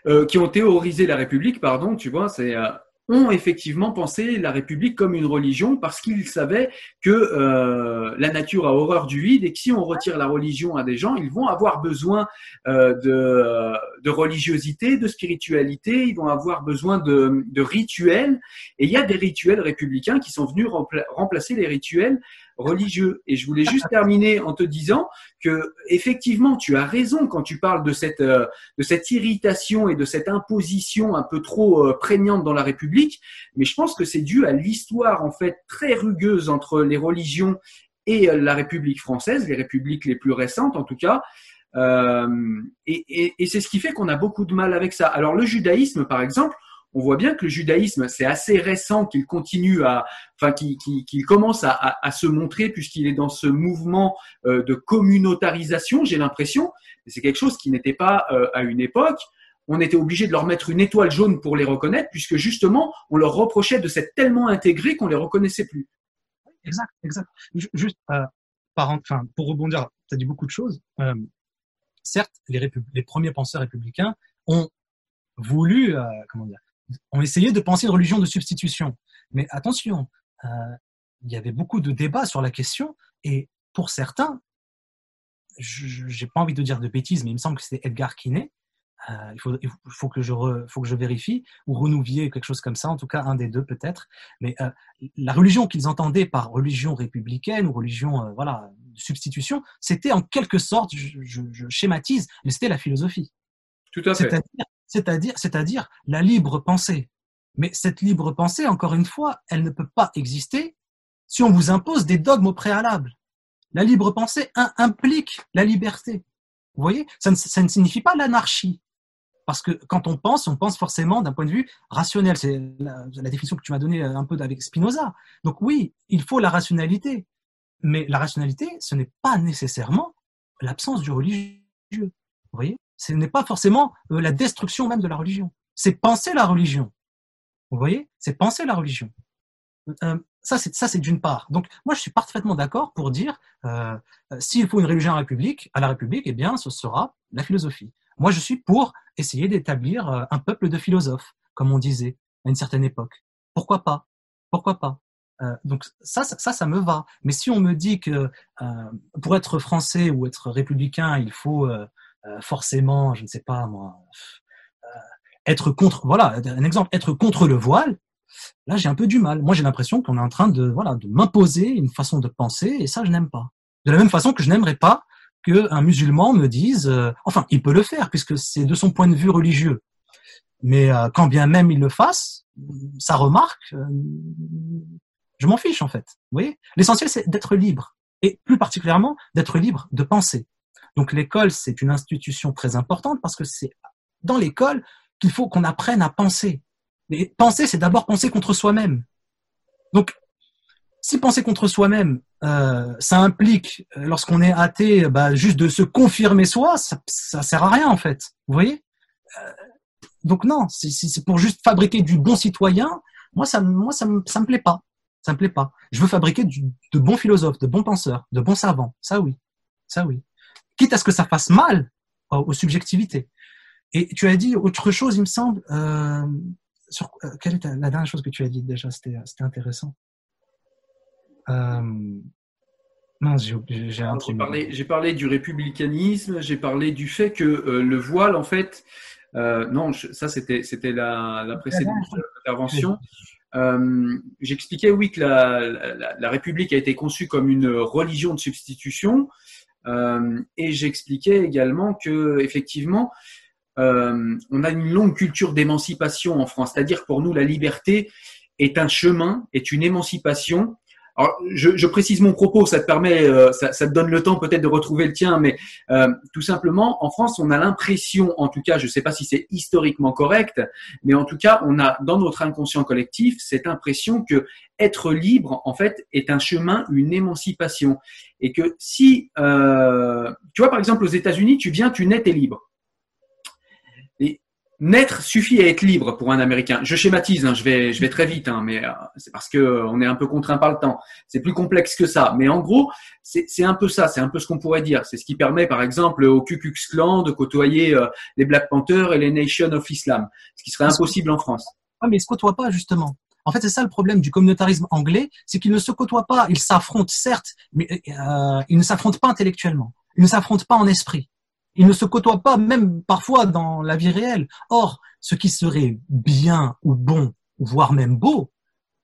euh, qui ont terrorisé la République, pardon, tu vois, c'est euh, ont effectivement pensé la République comme une religion parce qu'ils savaient que euh, la nature a horreur du vide et que si on retire la religion à des gens, ils vont avoir besoin euh, de, de, religiosité, de spiritualité, ils vont avoir besoin de, de, rituels. Et il y a des rituels républicains qui sont venus remplacer les rituels religieux. Et je voulais juste terminer en te disant que effectivement, tu as raison quand tu parles de cette euh, de cette irritation et de cette imposition un peu trop euh, prégnante dans la République, mais je pense que c'est dû à l'histoire en fait très rugueuse entre les religions et euh, la République française, les républiques les plus récentes en tout cas. Et, et c'est ce qui fait qu'on a beaucoup de mal avec ça. Alors le judaïsme, par exemple, on voit bien que le judaïsme, c'est assez récent qu'il continue à, enfin, qu'il commence à, se montrer puisqu'il est dans ce mouvement euh, de communautarisation, j'ai l'impression. C'est quelque chose qui n'était pas euh, à une époque. On était obligé de leur mettre une étoile jaune pour les reconnaître, puisque justement, on leur reprochait de s'être tellement intégrés qu'on les reconnaissait plus. Exact, exact. Juste, euh, par, enfin, pour rebondir, tu dit beaucoup de choses. Certes, les, les premiers penseurs républicains ont voulu, comment dire, ont essayé de penser une religion de substitution. Mais attention, euh, il y avait beaucoup de débats sur la question et pour certains, je n'ai pas envie de dire de bêtises, mais il me semble que c'était Edgar Quinet. Euh, il, faut, il faut, que je faut que je vérifie ou renouvier quelque chose comme ça, en tout cas un des deux peut-être. Mais euh, la religion qu'ils entendaient par religion républicaine ou religion euh, voilà de substitution, c'était en quelque sorte, je, je, je schématise, mais c'était la philosophie. Tout à fait. C'est-à-dire c'est-à-dire, c'est-à-dire la libre pensée. Mais cette libre pensée, encore une fois, elle ne peut pas exister si on vous impose des dogmes au préalable. La libre pensée implique la liberté. Vous voyez ça ne, signifie pas l'anarchie. Parce que quand on pense, on pense forcément d'un point de vue rationnel. C'est la, la, définition que tu m'as donnée un peu avec Spinoza. Donc oui, il faut la rationalité. Mais la rationalité, ce n'est pas nécessairement l'absence du religieux. Vous voyez? Ce n'est pas forcément euh, la destruction même de la religion. C'est penser la religion. Vous voyez? C'est penser la religion. Euh, ça, c'est ça, c'est d'une part. Donc, moi, je suis parfaitement d'accord pour dire euh, s'il faut une religion à la République, à la République, eh bien, ce sera la philosophie. Moi, je suis pour essayer d'établir euh, un peuple de philosophes, comme on disait à une certaine époque. Pourquoi pas? Pourquoi pas? Euh, donc ça, ça, ça, ça, me va. Mais si on me dit que euh, pour être français ou être républicain, il faut euh, forcément, je ne sais pas moi, euh, être contre, voilà, un exemple, être contre le voile, là j'ai un peu du mal. Moi j'ai l'impression qu'on est en train de, voilà, de m'imposer une façon de penser et ça je n'aime pas. De la même façon que je n'aimerais pas qu'un musulman me dise, euh, enfin il peut le faire puisque c'est de son point de vue religieux, mais euh, quand bien même il le fasse, sa remarque, euh, je m'en fiche en fait. Vous l'essentiel c'est d'être libre et plus particulièrement d'être libre de penser. Donc l'école, c'est une institution très importante parce que c'est dans l'école qu'il faut qu'on apprenne à penser. Mais penser, c'est d'abord penser contre soi-même. Donc, si penser contre soi-même, euh, ça implique, euh, lorsqu'on est athée, bah, juste de se confirmer soi, ça, ça sert à rien en fait. Vous voyez? Euh, Donc non, c'est pour juste fabriquer du bon citoyen. Moi, ça, moi, ça, me, ça me plaît pas. Ça me plaît pas. Je veux fabriquer du, de bons philosophes, de bons penseurs, de bons savants. Ça oui, ça oui quitte à ce que ça fasse mal aux subjectivités. Et tu as dit autre chose, il me semble. Euh, sur, euh, quelle est la dernière chose que tu as dit déjà C'était intéressant. Euh, j'ai parlé, parlé du républicanisme, j'ai parlé du fait que euh, le voile, en fait, euh, non, je, ça c'était c'était la, la précédente intervention. Euh, J'expliquais oui que la, la, la, République a été conçue comme une religion de substitution, euh, et j'expliquais également que effectivement, euh, on a une longue culture d'émancipation en France. C'est-à-dire pour nous, la liberté est un chemin, est une émancipation alors, je, précise mon propos, ça te permet, euh, ça, te donne le temps peut-être de retrouver le tien, mais euh, tout simplement, en France, on a l'impression, en tout cas, je ne sais pas si c'est historiquement correct, mais en tout cas, on a dans notre inconscient collectif cette impression que être libre, en fait, est un chemin, une émancipation, et que si, euh, tu vois, par exemple, aux États-Unis, tu viens, tu nais, t'es libre. Naître suffit à être libre pour un Américain. Je schématise, hein, je vais, je vais très vite, hein, mais euh, c'est parce que euh, est un peu contraint par le temps. C'est plus complexe que ça, mais en gros, c'est un peu ça, c'est un peu ce qu'on pourrait dire. C'est ce qui permet, par exemple, au Ku Klux Klan de côtoyer euh, les Black Panthers et les Nation of Islam, ce qui serait impossible en France. Ah, mais ils se côtoient pas justement? En fait, c'est ça le problème du communautarisme anglais, c'est qu'ils ne se côtoient pas. Ils s'affrontent, certes, mais euh, ils ne s'affrontent pas intellectuellement. Ils ne s'affrontent pas en esprit. Ils ne se côtoient pas même parfois dans la vie réelle. Or, ce qui serait bien ou bon, voire même beau,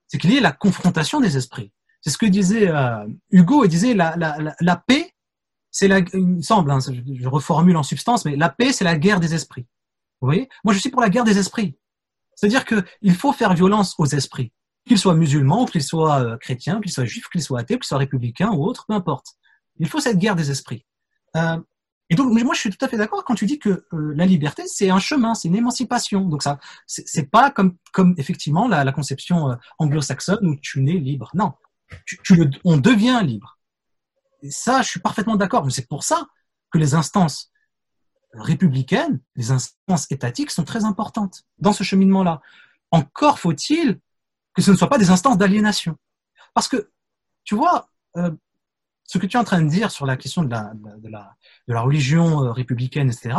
c'est qu'il y ait la confrontation des esprits. C'est ce que disait euh, Hugo, il disait la, la, la, la paix, c'est la, il me semble, hein, je, je, reformule en substance, mais la paix, c'est la guerre des esprits. Vous voyez? Moi, je suis pour la guerre des esprits. C'est-à-dire qu'il faut faire violence aux esprits, qu'ils soient musulmans, qu'ils soient euh, chrétiens, qu'ils soient juifs, qu'ils soient athées, qu'ils soient républicains ou autres, peu importe. Il faut cette guerre des esprits. Euh, et donc, moi, je suis tout à fait d'accord quand tu dis que euh, la liberté, c'est un chemin, c'est une émancipation. Donc, ça, c'est pas comme, comme effectivement la, la conception euh, anglo-saxonne où tu nais libre. Non, tu, tu le, on devient libre. Et ça, je suis parfaitement d'accord. Mais c'est pour ça que les instances républicaines, les instances étatiques sont très importantes dans ce cheminement-là. Encore faut-il que ce ne soit pas des instances d'aliénation. Parce que, tu vois, euh, ce que tu es en train de dire sur la question de la, de la, de la religion euh, républicaine, etc.,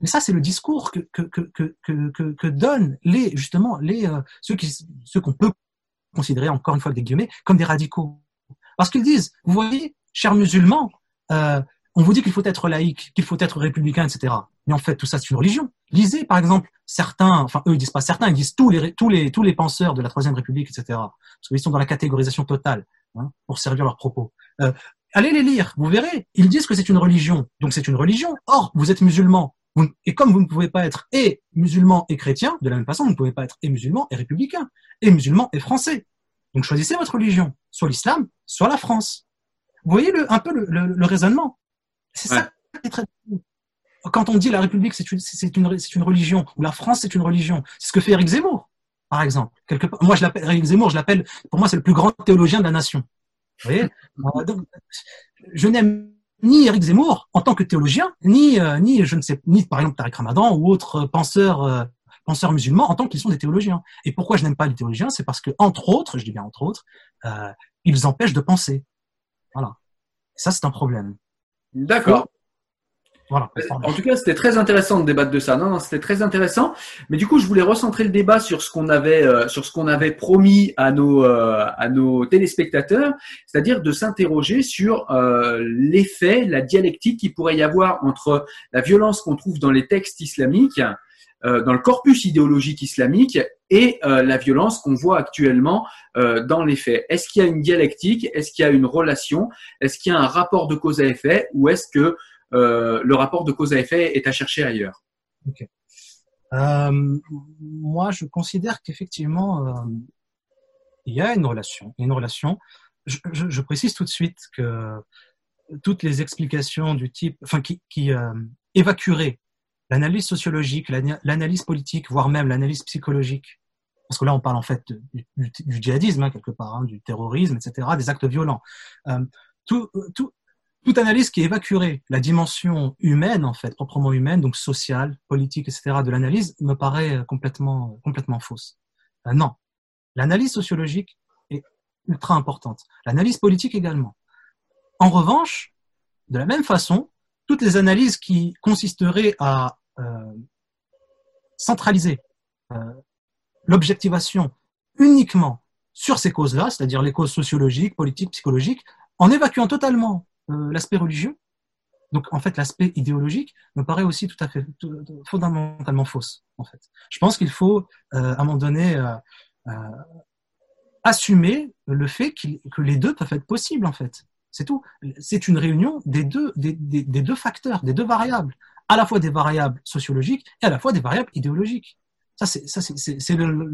mais ça, c'est le discours que, que, que, que, que, donnent les, justement, les, euh, ceux qui, ceux qu'on peut considérer, encore une fois, des guillemets, comme des radicaux. Parce qu'ils disent, vous voyez, chers musulmans, euh, on vous dit qu'il faut être laïque, qu'il faut être républicain, etc. Mais en fait, tout ça, c'est une religion. Lisez, par exemple, certains, enfin, eux, ils disent pas certains, ils disent tous les, tous les, tous les penseurs de la Troisième République, etc. Parce qu'ils sont dans la catégorisation totale, hein, pour servir leurs propos. Euh, allez les lire, vous verrez. Ils disent que c'est une religion. Donc c'est une religion. Or, vous êtes musulman. et comme vous ne pouvez pas être et musulman et chrétien, de la même façon, vous ne pouvez pas être et musulman et républicain, et musulman et français. Donc choisissez votre religion, soit l'islam, soit la France. Vous voyez un peu le raisonnement. C'est ça qui est très quand on dit la République c'est une, religion ou la France c'est une religion, c'est ce que fait Eric Zemmour, par exemple. Quelque part, moi je l'appelle Eric Zemmour, je l'appelle, pour moi c'est le plus grand théologien de la nation. Vous voyez [LAUGHS] Donc, Je n'aime ni Eric Zemmour en tant que théologien, ni euh, ni je ne sais ni par exemple Tariq Ramadan ou autres penseurs euh, penseurs musulmans en tant qu'ils sont des théologiens. Et pourquoi je n'aime pas les théologiens, c'est parce que entre autres, je dis bien entre autres, euh, ils empêchent de penser. Voilà. ça c'est un problème. D'accord. Voilà. En tout cas, c'était très intéressant de débattre de ça. Non, non, c'était très intéressant. Mais du coup, je voulais recentrer le débat sur ce qu'on avait, euh, sur ce qu'on avait promis à nos, euh, à nos téléspectateurs, c'est-à-dire de s'interroger sur euh, l'effet, la dialectique qu'il pourrait y avoir entre la violence qu'on trouve dans les textes islamiques, euh, dans le corpus idéologique islamique, et euh, la violence qu'on voit actuellement euh, dans les faits. Est-ce qu'il y a une dialectique? Est-ce qu'il y a une relation? Est-ce qu'il y a un rapport de cause à effet? Ou est-ce que euh, le rapport de cause à effet est à chercher ailleurs? Okay. euh, Moi, je considère qu'effectivement, euh, il y a une relation. Une relation. Je, je, je, précise tout de suite que toutes les explications du type, enfin, qui, qui évacueraient l'analyse sociologique, l'analyse politique, voire même l'analyse psychologique, parce que là on parle en fait du, djihadisme hein, quelque part, hein, du terrorisme, etc., des actes violents. Euh, tout, toute analyse qui évacuerait la dimension humaine en fait, proprement humaine, donc sociale, politique, etc., de l'analyse, me paraît complètement, complètement fausse. Euh, non, l'analyse sociologique est ultra importante. L'analyse politique également. En revanche, de la même façon, toutes les analyses qui consisteraient à euh, centraliser euh, l'objectivation uniquement sur ces causes-là, c'est-à-dire les causes sociologiques, politiques, psychologiques, en évacuant totalement euh, l'aspect religieux, donc en fait l'aspect idéologique, me paraît aussi tout à fait fondamentalement fausse. En fait, je pense qu'il faut euh, à un moment donné euh, euh assumer le fait que les deux peuvent être possibles en fait. C'est tout. C'est une réunion des deux, des, deux facteurs, des deux variables, à la fois des variables sociologiques et à la fois des variables idéologiques. Ça, c'est,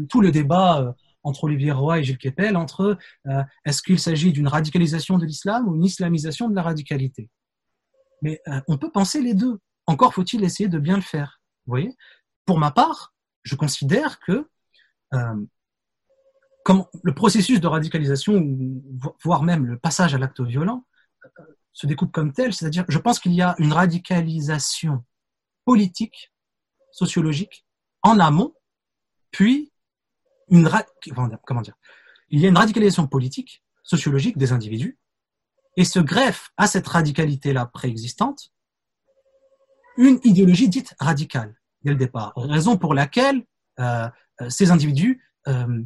tout le débat euh, entre Olivier Roy et Gilles Kepel entre euh, est-ce qu'il s'agit d'une radicalisation de l'islam ou une islamisation de la radicalité? Mais euh, on peut penser les deux. Encore faut-il essayer de bien le faire. Vous voyez? Pour ma part, je considère que euh, comme le processus de radicalisation, voire même le passage à l'acte violent, euh, se découpe comme tel, c'est-à-dire, je pense qu'il y a une radicalisation politique, sociologique, en amont, puis une il y a une radicalisation politique, sociologique des individus, et se greffe à cette radicalité-là préexistante une idéologie dite radicale dès le départ. Raison pour laquelle euh, euh ces individus, euh,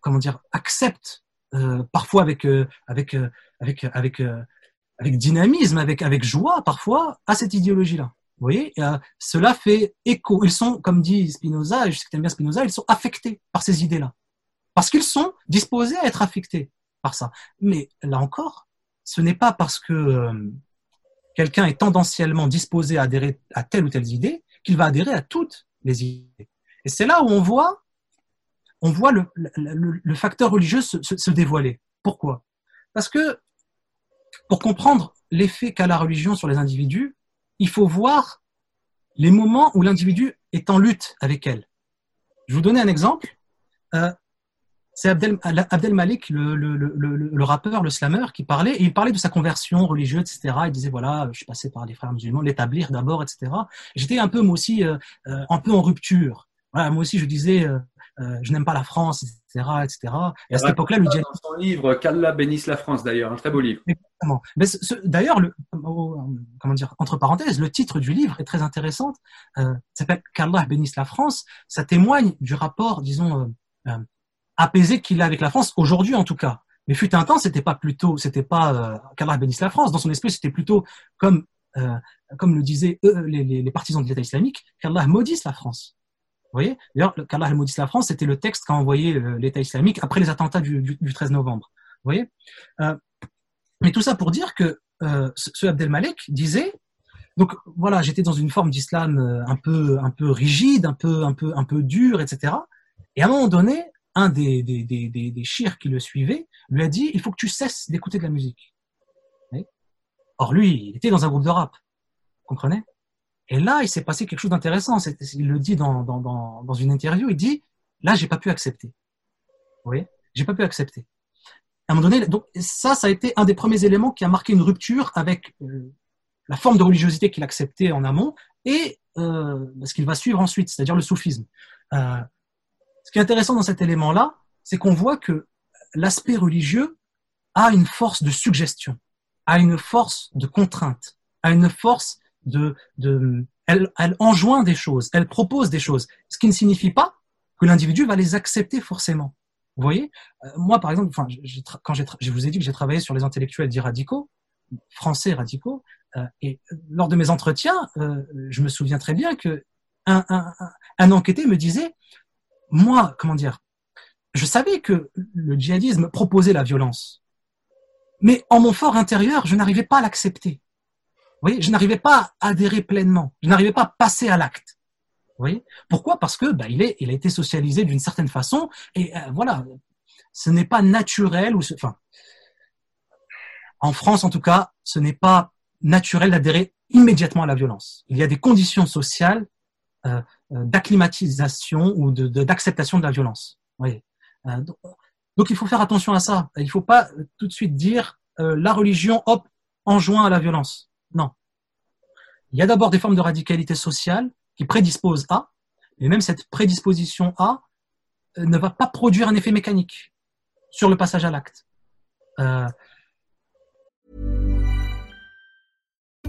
comment dire, acceptent euh, parfois avec avec avec avec dynamisme, avec avec joie parfois à cette idéologie-là. Vous voyez, cela fait écho. Ils sont, comme dit Spinoza, et je sais que tu aimes bien Spinoza, ils sont affectés par ces idées-là. Parce qu'ils sont disposés à être affectés par ça. Mais là encore, ce n'est pas parce que quelqu'un est tendanciellement disposé à adhérer à telle ou telle idée qu'il va adhérer à toutes les idées. Et c'est là où on voit on voit le, le, facteur religieux se, se, dévoiler. Pourquoi? Parce que pour comprendre l'effet qu'a la religion sur les individus, il faut voir les moments où l'individu est en lutte avec elle. Je vous donner un exemple. Euh, c'est Abdel, Abdel, Malik, le, le, le, rappeur, le slammer, qui parlait, et il parlait de sa conversion religieuse, etc. Il disait, voilà, je suis passé par les frères musulmans, l'établir d'abord, etc. J'étais un peu, moi aussi, euh, euh, un peu en rupture. Voilà, moi aussi, je disais, euh, je n'aime pas la France, etc., etc. Et à cette époque-là, le djihadisme. Son livre, qu'Allah bénisse la France, d'ailleurs, un très beau livre. Exactement. Mais d'ailleurs, comment dire, entre parenthèses, le titre du livre est très intéressant. Euh, s'appelle qu'Allah bénisse la France. Ça témoigne du rapport, disons, euh, euh, apaisé qu'il a avec la France aujourd'hui, en tout cas. Mais fut un temps, c'était pas plutôt, c'était pas euh, qu'Allah bénisse la France. Dans son esprit, c'était plutôt comme, euh, comme le disaient eux, les, les, les partisans de l'État islamique, qu'Allah maudisse la France. Vous voyez? D'ailleurs, qu'Allah maudisse la France, c'était le texte qu'a envoyé l'État islamique après les attentats du, du, 13 novembre. Vous voyez? Mais tout ça pour dire que euh, ce Abdelmalek disait, donc voilà, j'étais dans une forme d'islam euh, un peu, un peu rigide, un peu, un peu, un peu dur, etc. Et à un moment donné, un des, des, des, des, des chirs qui le suivait lui a dit, il faut que tu cesses d'écouter de la musique. Or lui, il était dans un groupe de rap, comprenez? Et là, il s'est passé quelque chose d'intéressant. Il le dit dans, dans, dans, dans, une interview. Il dit, là, j'ai pas pu accepter. Vous voyez? J'ai pas pu accepter. À un moment donné, donc ça, ça a été un des premiers éléments qui a marqué une rupture avec euh, la forme de religiosité qu'il acceptait en amont et euh, ce qu'il va suivre ensuite, c'est-à-dire le soufisme. Euh, ce qui est intéressant dans cet élément-là, c'est qu'on voit que l'aspect religieux a une force de suggestion, a une force de contrainte, a une force de, de elle, elle enjoint des choses, elle propose des choses, ce qui ne signifie pas que l'individu va les accepter forcément. Vous voyez, euh, moi par exemple, quand je vous ai dit que j'ai travaillé sur les intellectuels dits radicaux, français radicaux, euh, et lors de mes entretiens, euh, je me souviens très bien que un, enquêté me disait, moi, comment dire, je savais que le djihadisme proposait la violence, mais en mon fort intérieur, je n'arrivais pas à l'accepter voyez, je n'arrivais pas à adhérer pleinement. Je n'arrivais pas à passer à l'acte. Voyez? Pourquoi? Parce que bah, il, est, il a été socialisé d'une certaine façon et euh, voilà, ce n'est pas naturel ou enfin, en France en tout cas, ce n'est pas naturel d'adhérer immédiatement à la violence. Il y a des conditions sociales euh, euh d'acclimatisation ou d'acceptation de, d'acceptation de, la violence. Voyez? Euh, donc, donc, il faut faire attention à ça. Il ne faut pas tout de suite dire euh, la religion, hop, enjoint à la violence. Non. Il y a d'abord des formes de radicalité sociale qui prédisposent à, et même cette prédisposition à euh, ne va pas produire un effet mécanique sur le passage à l'acte. Euh...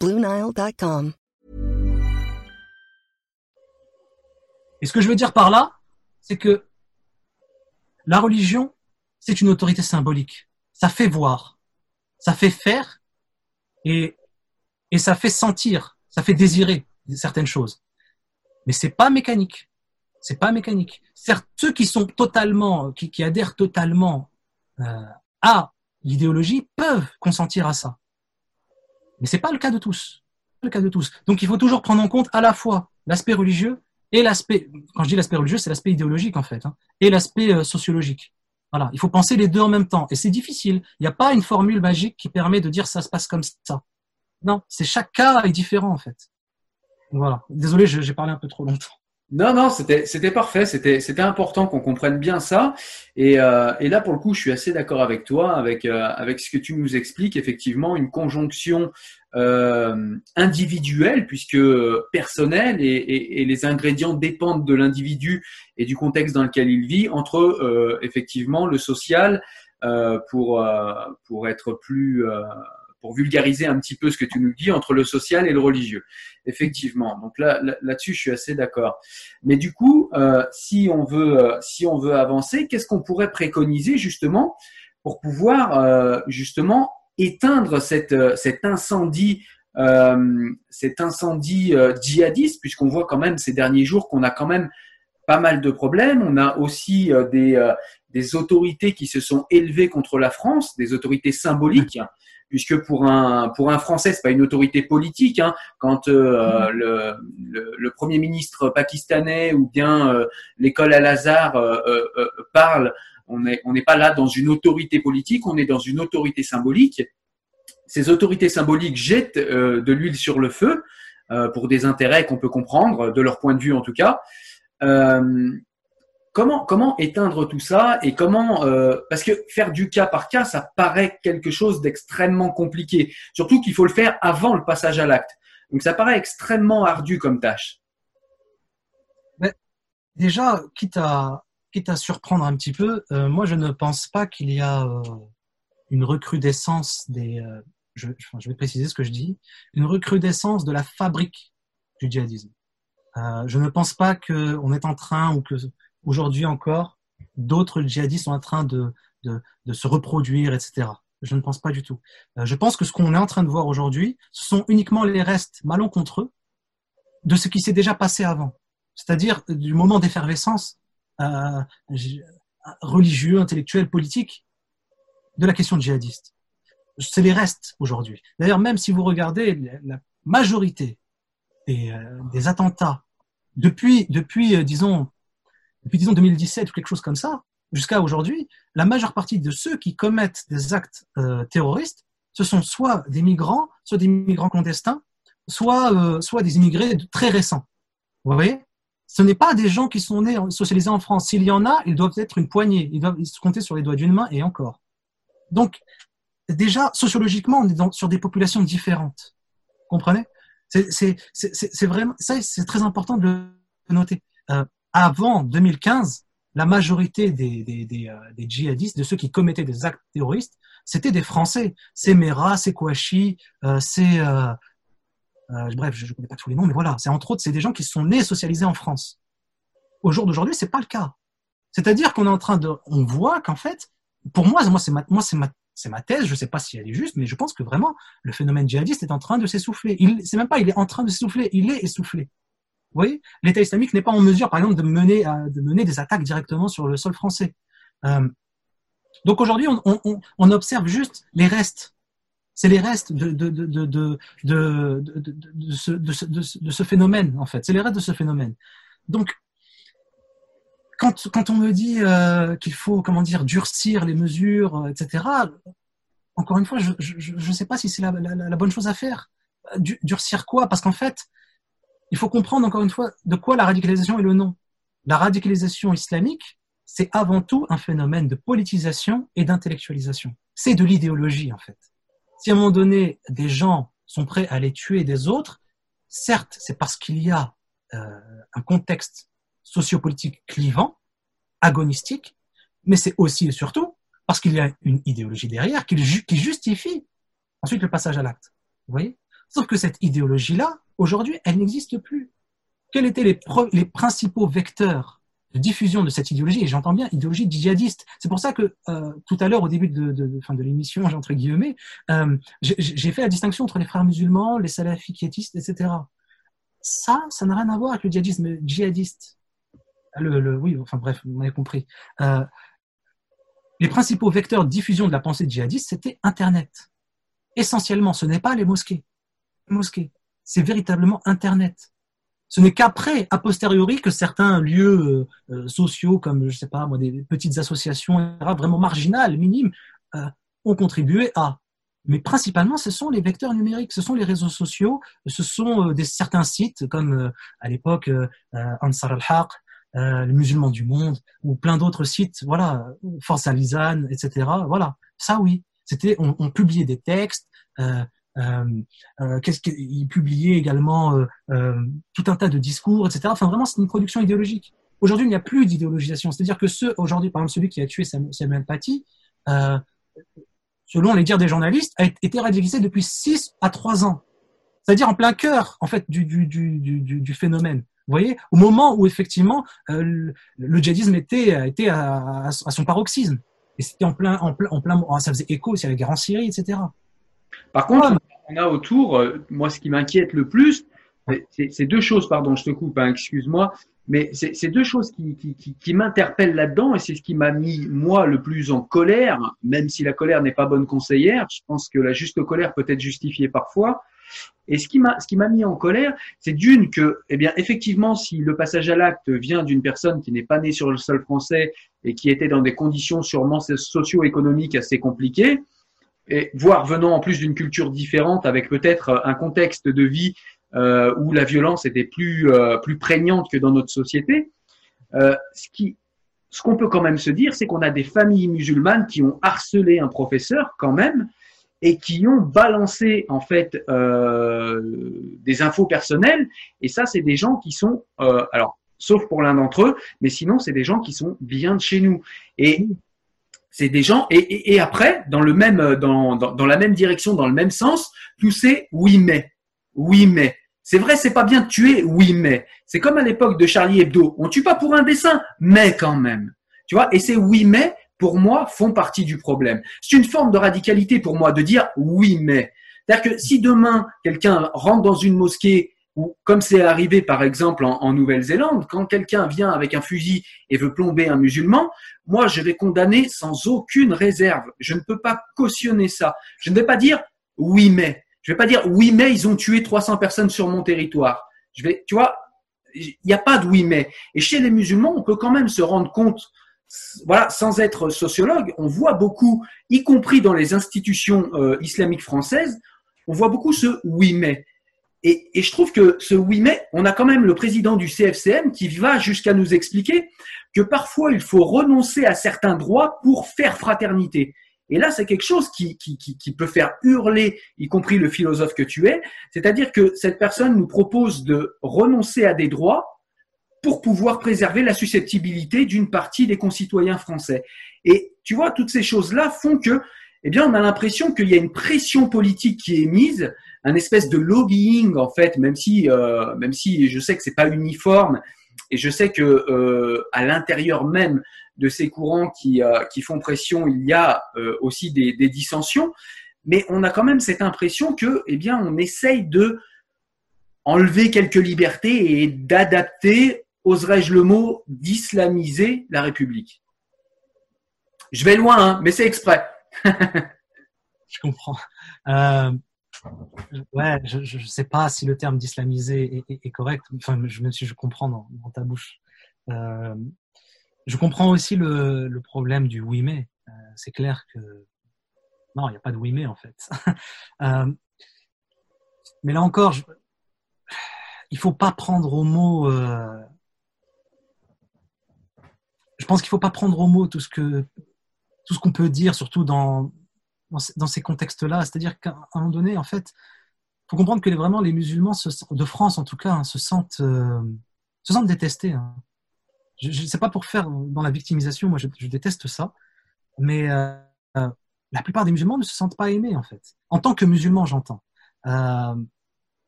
BlueNile.com. Et ce que je veux dire par là, c'est que la religion, c'est une autorité symbolique. Ça fait voir, ça fait faire et, et ça fait sentir, ça fait désirer certaines choses. Mais c'est pas mécanique. C'est pas mécanique. Certes, ceux qui sont totalement, qui, adhèrent totalement euh, à l'idéologie peuvent consentir à ça. Mais c'est pas le cas de tous. Le cas de tous. Donc il faut toujours prendre en compte à la fois l'aspect religieux et l'aspect, quand je dis l'aspect religieux, c'est l'aspect idéologique en fait, hein, et l'aspect euh, sociologique. Voilà, il faut penser les deux en même temps. Et c'est difficile. Il n'y a pas une formule magique qui permet de dire ça se passe comme ça. Non, c'est chaque cas est différent en fait. Voilà. Désolé, j'ai parlé un peu trop longtemps. Non, non, c'était parfait. C'était important qu'on comprenne bien ça. Et, euh, et là, pour le coup, je suis assez d'accord avec toi, avec euh, avec ce que tu nous expliques. Effectivement, une conjonction euh, individuelle, puisque personnelle, et, et, et, les ingrédients dépendent de l'individu et du contexte dans lequel il vit, entre euh, effectivement le social euh, pour pour être plus pour vulgariser un petit peu ce que tu nous dis entre le social et le religieux. Effectivement. Donc là, là-dessus, je suis assez d'accord. Mais du coup, euh, si on veut, euh, si on veut avancer, qu'est-ce qu'on pourrait préconiser justement pour pouvoir euh, justement éteindre cette, cet incendie, cet incendie djihadiste, puisqu'on voit quand même ces derniers jours qu'on a quand même pas mal de problèmes. On a aussi des, des autorités qui se sont élevées contre la France, des autorités symboliques puisque pour un pour un Français, c'est pas une autorité politique. Hein, quand euh, mhm. le, le, le, premier ministre pakistanais ou bien euh, l'école Al Azhar euh, euh, parle, on n'est on n'est pas là dans une autorité politique, on est dans une autorité symbolique. Ces autorités symboliques jettent de l'huile sur le feu pour des intérêts qu'on peut comprendre, de leur point de vue en tout cas. Euh, Comment, éteindre tout ça et comment euh, parce que faire du cas par cas, ça paraît quelque chose d'extrêmement compliqué. Surtout qu'il faut le faire avant le passage à l'acte. Donc ça paraît extrêmement ardu comme tâche. Déjà, quitte à quitte à surprendre un petit peu, euh, moi je ne pense pas qu'il y a euh, une recrudescence des. Je, vais préciser ce que je dis. Une recrudescence de la fabrique du djihadisme. Je ne pense pas qu'on est en train ou que aujourd'hui encore, d'autres djihadistes sont en train de, de, de, se reproduire, etc. Je ne pense pas du tout. Euh, je pense que ce qu'on est en train de voir aujourd'hui, ce sont uniquement les restes malencontreux de ce qui s'est déjà passé avant. C'est-à-dire du moment d'effervescence euh, religieux, intellectuel, politique de la question djihadiste. C'est les restes aujourd'hui. D'ailleurs, même si vous regardez la majorité des, euh, des attentats depuis, depuis euh, disons, depuis disons 2017 ou quelque chose comme ça, jusqu'à aujourd'hui, la majeure partie de ceux qui commettent des actes euh, terroristes, ce sont soit des migrants, soit des migrants clandestins, soit, euh, soit des immigrés très récents. Vous voyez? Ce n'est pas des gens qui sont nés socialisés en France. S'il y en a, ils doivent être une poignée. Ils doivent se compter sur les doigts d'une main et encore. Donc, déjà, sociologiquement, on est dans, sur des populations différentes. Vous comprenez C'est vraiment ça, c'est très important de le noter. Euh, avant 2015, la majorité euh, des, djihadistes, de ceux qui commettaient des actes terroristes, c'était des Français. C'est Mera, c'est Kouachi, euh, c'est... Euh, euh, bref, je ne connais pas tous les noms, mais voilà, c'est entre autres, c'est des gens qui sont nés socialisés en France. Au jour d'aujourd'hui, c'est pas le cas. C'est-à-dire qu'on est en train de... On voit qu'en fait, pour moi, moi c'est ma, c'est ma, ma thèse, je ne sais pas si elle est juste, mais je pense que vraiment, le phénomène djihadiste est en train de s'essouffler. Il, c'est même pas, il est en train de s'essouffler, il est essoufflé. Vous voyez, l'État islamique n'est pas en mesure, par exemple, de mener, euh, des attaques directement sur le sol français. Euh, donc aujourd'hui, on, observe juste les restes. C'est les restes de, ce, phénomène, en fait. C'est les restes de ce phénomène. Donc, quand, on me dit euh, qu'il faut, comment dire, durcir les mesures, etc., encore une fois, je ne sais pas si c'est la, la, bonne chose à faire. Durcir quoi? Parce qu'en fait, il faut comprendre encore une fois de quoi la radicalisation est le nom. La radicalisation islamique, c'est avant tout un phénomène de politisation et d'intellectualisation. C'est de l'idéologie en fait. Si à un moment donné des gens sont prêts à les tuer des autres, certes c'est parce qu'il y a euh, un contexte sociopolitique clivant, agonistique, mais c'est aussi et surtout parce qu'il y a une idéologie derrière qui, qui justifie ensuite le passage à l'acte. Vous voyez? Sauf que cette idéologie-là, Aujourd'hui, elle n'existe plus. Quels étaient les, les, principaux vecteurs de diffusion de cette idéologie, et j'entends bien idéologie djihadiste. C'est pour ça que euh, tout à l'heure, au début de, de, de, fin de l'émission, entre guillemets, euh, j'ai fait la distinction entre les frères musulmans, les salafis etc. Ça, ça n'a rien à voir avec le djihadisme djihadiste. Le, le, oui, enfin bref, vous m'avez compris. Euh, les principaux vecteurs de diffusion de la pensée djihadiste, c'était Internet. Essentiellement, ce n'est pas les mosquées. Les mosquées, c'est véritablement Internet. Ce n'est qu'après, a posteriori, que certains lieux euh, euh, sociaux, comme je sais pas moi, des petites associations vraiment marginales, minimes, euh, ont contribué à. Mais principalement, ce sont les vecteurs numériques, ce sont les réseaux sociaux, ce sont des, certains sites comme à l'époque Ansar al-Haq, les musulmans du monde, ou plein d'autres sites, voilà, Force Alizane, etc. Voilà, ça oui, c'était, on, on publiait des textes, euh, euh, qu'est-ce qu'il publiait également euh, tout un tas de discours, etc. Enfin, vraiment, c'est une production idéologique. Aujourd'hui, il n'y a plus d'idéologisation. C'est-à-dire que ce, aujourd'hui, par exemple, celui qui a tué Samuel Paty, selon les dires des journalistes, a été radicalisé depuis 6 à 3 ans. C'est-à-dire en plein cœur, en fait, du, du, du, du, phénomène. Vous voyez, au moment où effectivement euh, le, djihadisme était, était à, à, son paroxysme. Et c'était en plein, en plein, en plein, ça faisait écho aussi à la guerre en Syrie, etc. Par contre, on a autour, euh, moi, ce qui m'inquiète le plus, c'est deux choses, pardon, je te coupe, hein, excuse-moi, mais c'est deux choses qui, qui, qui, qui m'interpellent là-dedans et c'est ce qui m'a mis, moi, le plus en colère, même si la colère n'est pas bonne conseillère, je pense que la juste colère peut être justifiée parfois. Et ce qui m'a, ce qui m'a mis en colère, c'est d'une que, eh bien, effectivement, si le passage à l'acte vient d'une personne qui n'est pas née sur le sol français et qui était dans des conditions sûrement socio-économiques assez compliquées, voire venant en plus d'une culture différente, avec peut-être un contexte de vie euh, où la violence était plus euh, plus prégnante que dans notre société. Euh, ce qui, ce qu'on peut quand même se dire, c'est qu'on a des familles musulmanes qui ont harcelé un professeur quand même et qui ont balancé en fait euh, des infos personnelles. Et ça, c'est des gens qui sont euh, alors sauf pour l'un d'entre eux, mais sinon c'est des gens qui sont bien de chez nous. Et c'est des gens et, et, après dans le même dans, dans, dans, la même direction, dans le même sens, pousser oui mais oui mais. C'est vrai, c'est pas bien de tuer, oui mais. C'est comme à l'époque de Charlie Hebdo, on tue pas pour un dessin, mais quand même. Tu vois, et ces oui mais pour moi font partie du problème. C'est une forme de radicalité pour moi de dire oui mais. C'est-à-dire que si demain quelqu'un rentre dans une mosquée ou comme c'est arrivé par exemple en, Nouvelle-Zélande, quand quelqu'un vient avec un fusil et veut plomber un musulman, moi je vais condamner sans aucune réserve. Je ne peux pas cautionner ça. Je ne vais pas dire oui mais. Je vais pas dire oui mais ils ont tué 300 personnes sur mon territoire. Je vais, tu vois, il n'y a pas de oui mais. Et chez les musulmans, on peut quand même se rendre compte voilà, sans être sociologue, on voit beaucoup, y compris dans les institutions euh, islamiques françaises, on voit beaucoup ce oui mais. Et, et, je trouve que ce oui mais, on a quand même le président du CFCM qui va jusqu'à nous expliquer que parfois il faut renoncer à certains droits pour faire fraternité. Et là, c'est quelque chose qui, qui, qui, qui, peut faire hurler, y compris le philosophe que tu es. C'est-à-dire que cette personne nous propose de renoncer à des droits pour pouvoir préserver la susceptibilité d'une partie des concitoyens français. Et tu vois, toutes ces choses-là font que, eh bien, on a l'impression qu'il y a une pression politique qui est mise un espèce de lobbying en fait, même si euh, même si je sais que c'est pas uniforme et je sais que euh, à l'intérieur même de ces courants qui euh, qui font pression, il y a aussi des, des, dissensions, mais on a quand même cette impression que eh bien on essaye de enlever quelques libertés et d'adapter, oserais-je le mot, d'islamiser la République. Je vais loin, hein, mais c'est exprès. [LAUGHS] je comprends. Euh, ouais, je ne sais pas si le terme d'islamisé est, correct. Enfin, je, même si je comprends dans, ta bouche. Euh, je comprends aussi le, problème du oui mais. Euh, c'est clair que non, il n'y a pas de oui mais en fait. [LAUGHS] mais là encore, je... il faut pas prendre au mot. Je pense qu'il faut pas prendre au mot tout ce que tout ce qu'on peut dire, surtout dans dans, ces contextes-là. C'est-à-dire qu'à un moment donné, en fait, il faut comprendre que les, vraiment les musulmans se, de France, en tout cas, hein, se, sentent, euh, se sentent détestés. Hein. Je sais pas pour faire dans la victimisation, moi je, je déteste ça, mais euh, euh, la plupart des musulmans ne se sentent pas aimés, en fait. En tant que musulmans, j'entends. Euh,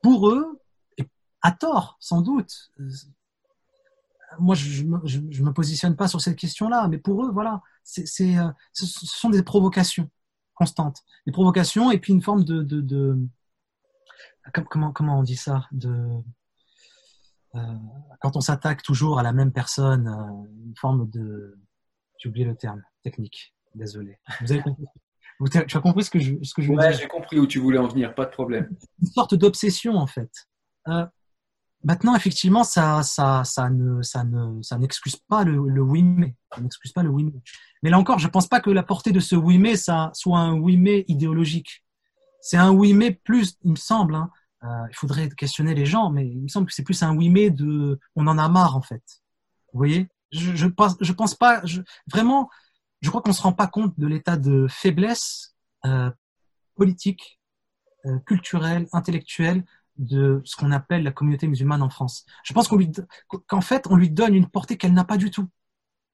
pour eux, à tort, sans doute, moi, je ne me positionne pas sur cette question-là, mais pour eux, voilà, c'est, euh, ce sont des provocations constantes. Des provocations et puis une forme de... de, de comment, comment on dit ça de, euh, Quand on s'attaque toujours à la même personne, euh, une forme de... J'ai oublié le terme technique, désolé. Vous avez compris? Tu as compris ce que je, ce que je veux ouais, j'ai compris où tu voulais en venir, pas de problème. Une sorte d'obsession, en fait. Euh, Maintenant, effectivement, ça, ça, ça ne, ça ne, ça n'excuse pas le, le oui mais. Ça n'excuse pas le oui mais. Mais là encore, je pense pas que la portée de ce oui mais, ça soit un oui mais idéologique. C'est un oui mais plus, il me semble. Hein, euh, il faudrait questionner les gens, mais il me semble que c'est plus un oui mais de, on en a marre en fait. Vous voyez? Je, je pense, je pense pas. Je, vraiment, je crois qu'on se rend pas compte de l'état de faiblesse euh, politique, euh, culturelle, intellectuelle de ce qu'on appelle la communauté musulmane en France. Je pense qu'en fait, on lui donne une portée qu'elle n'a pas du tout,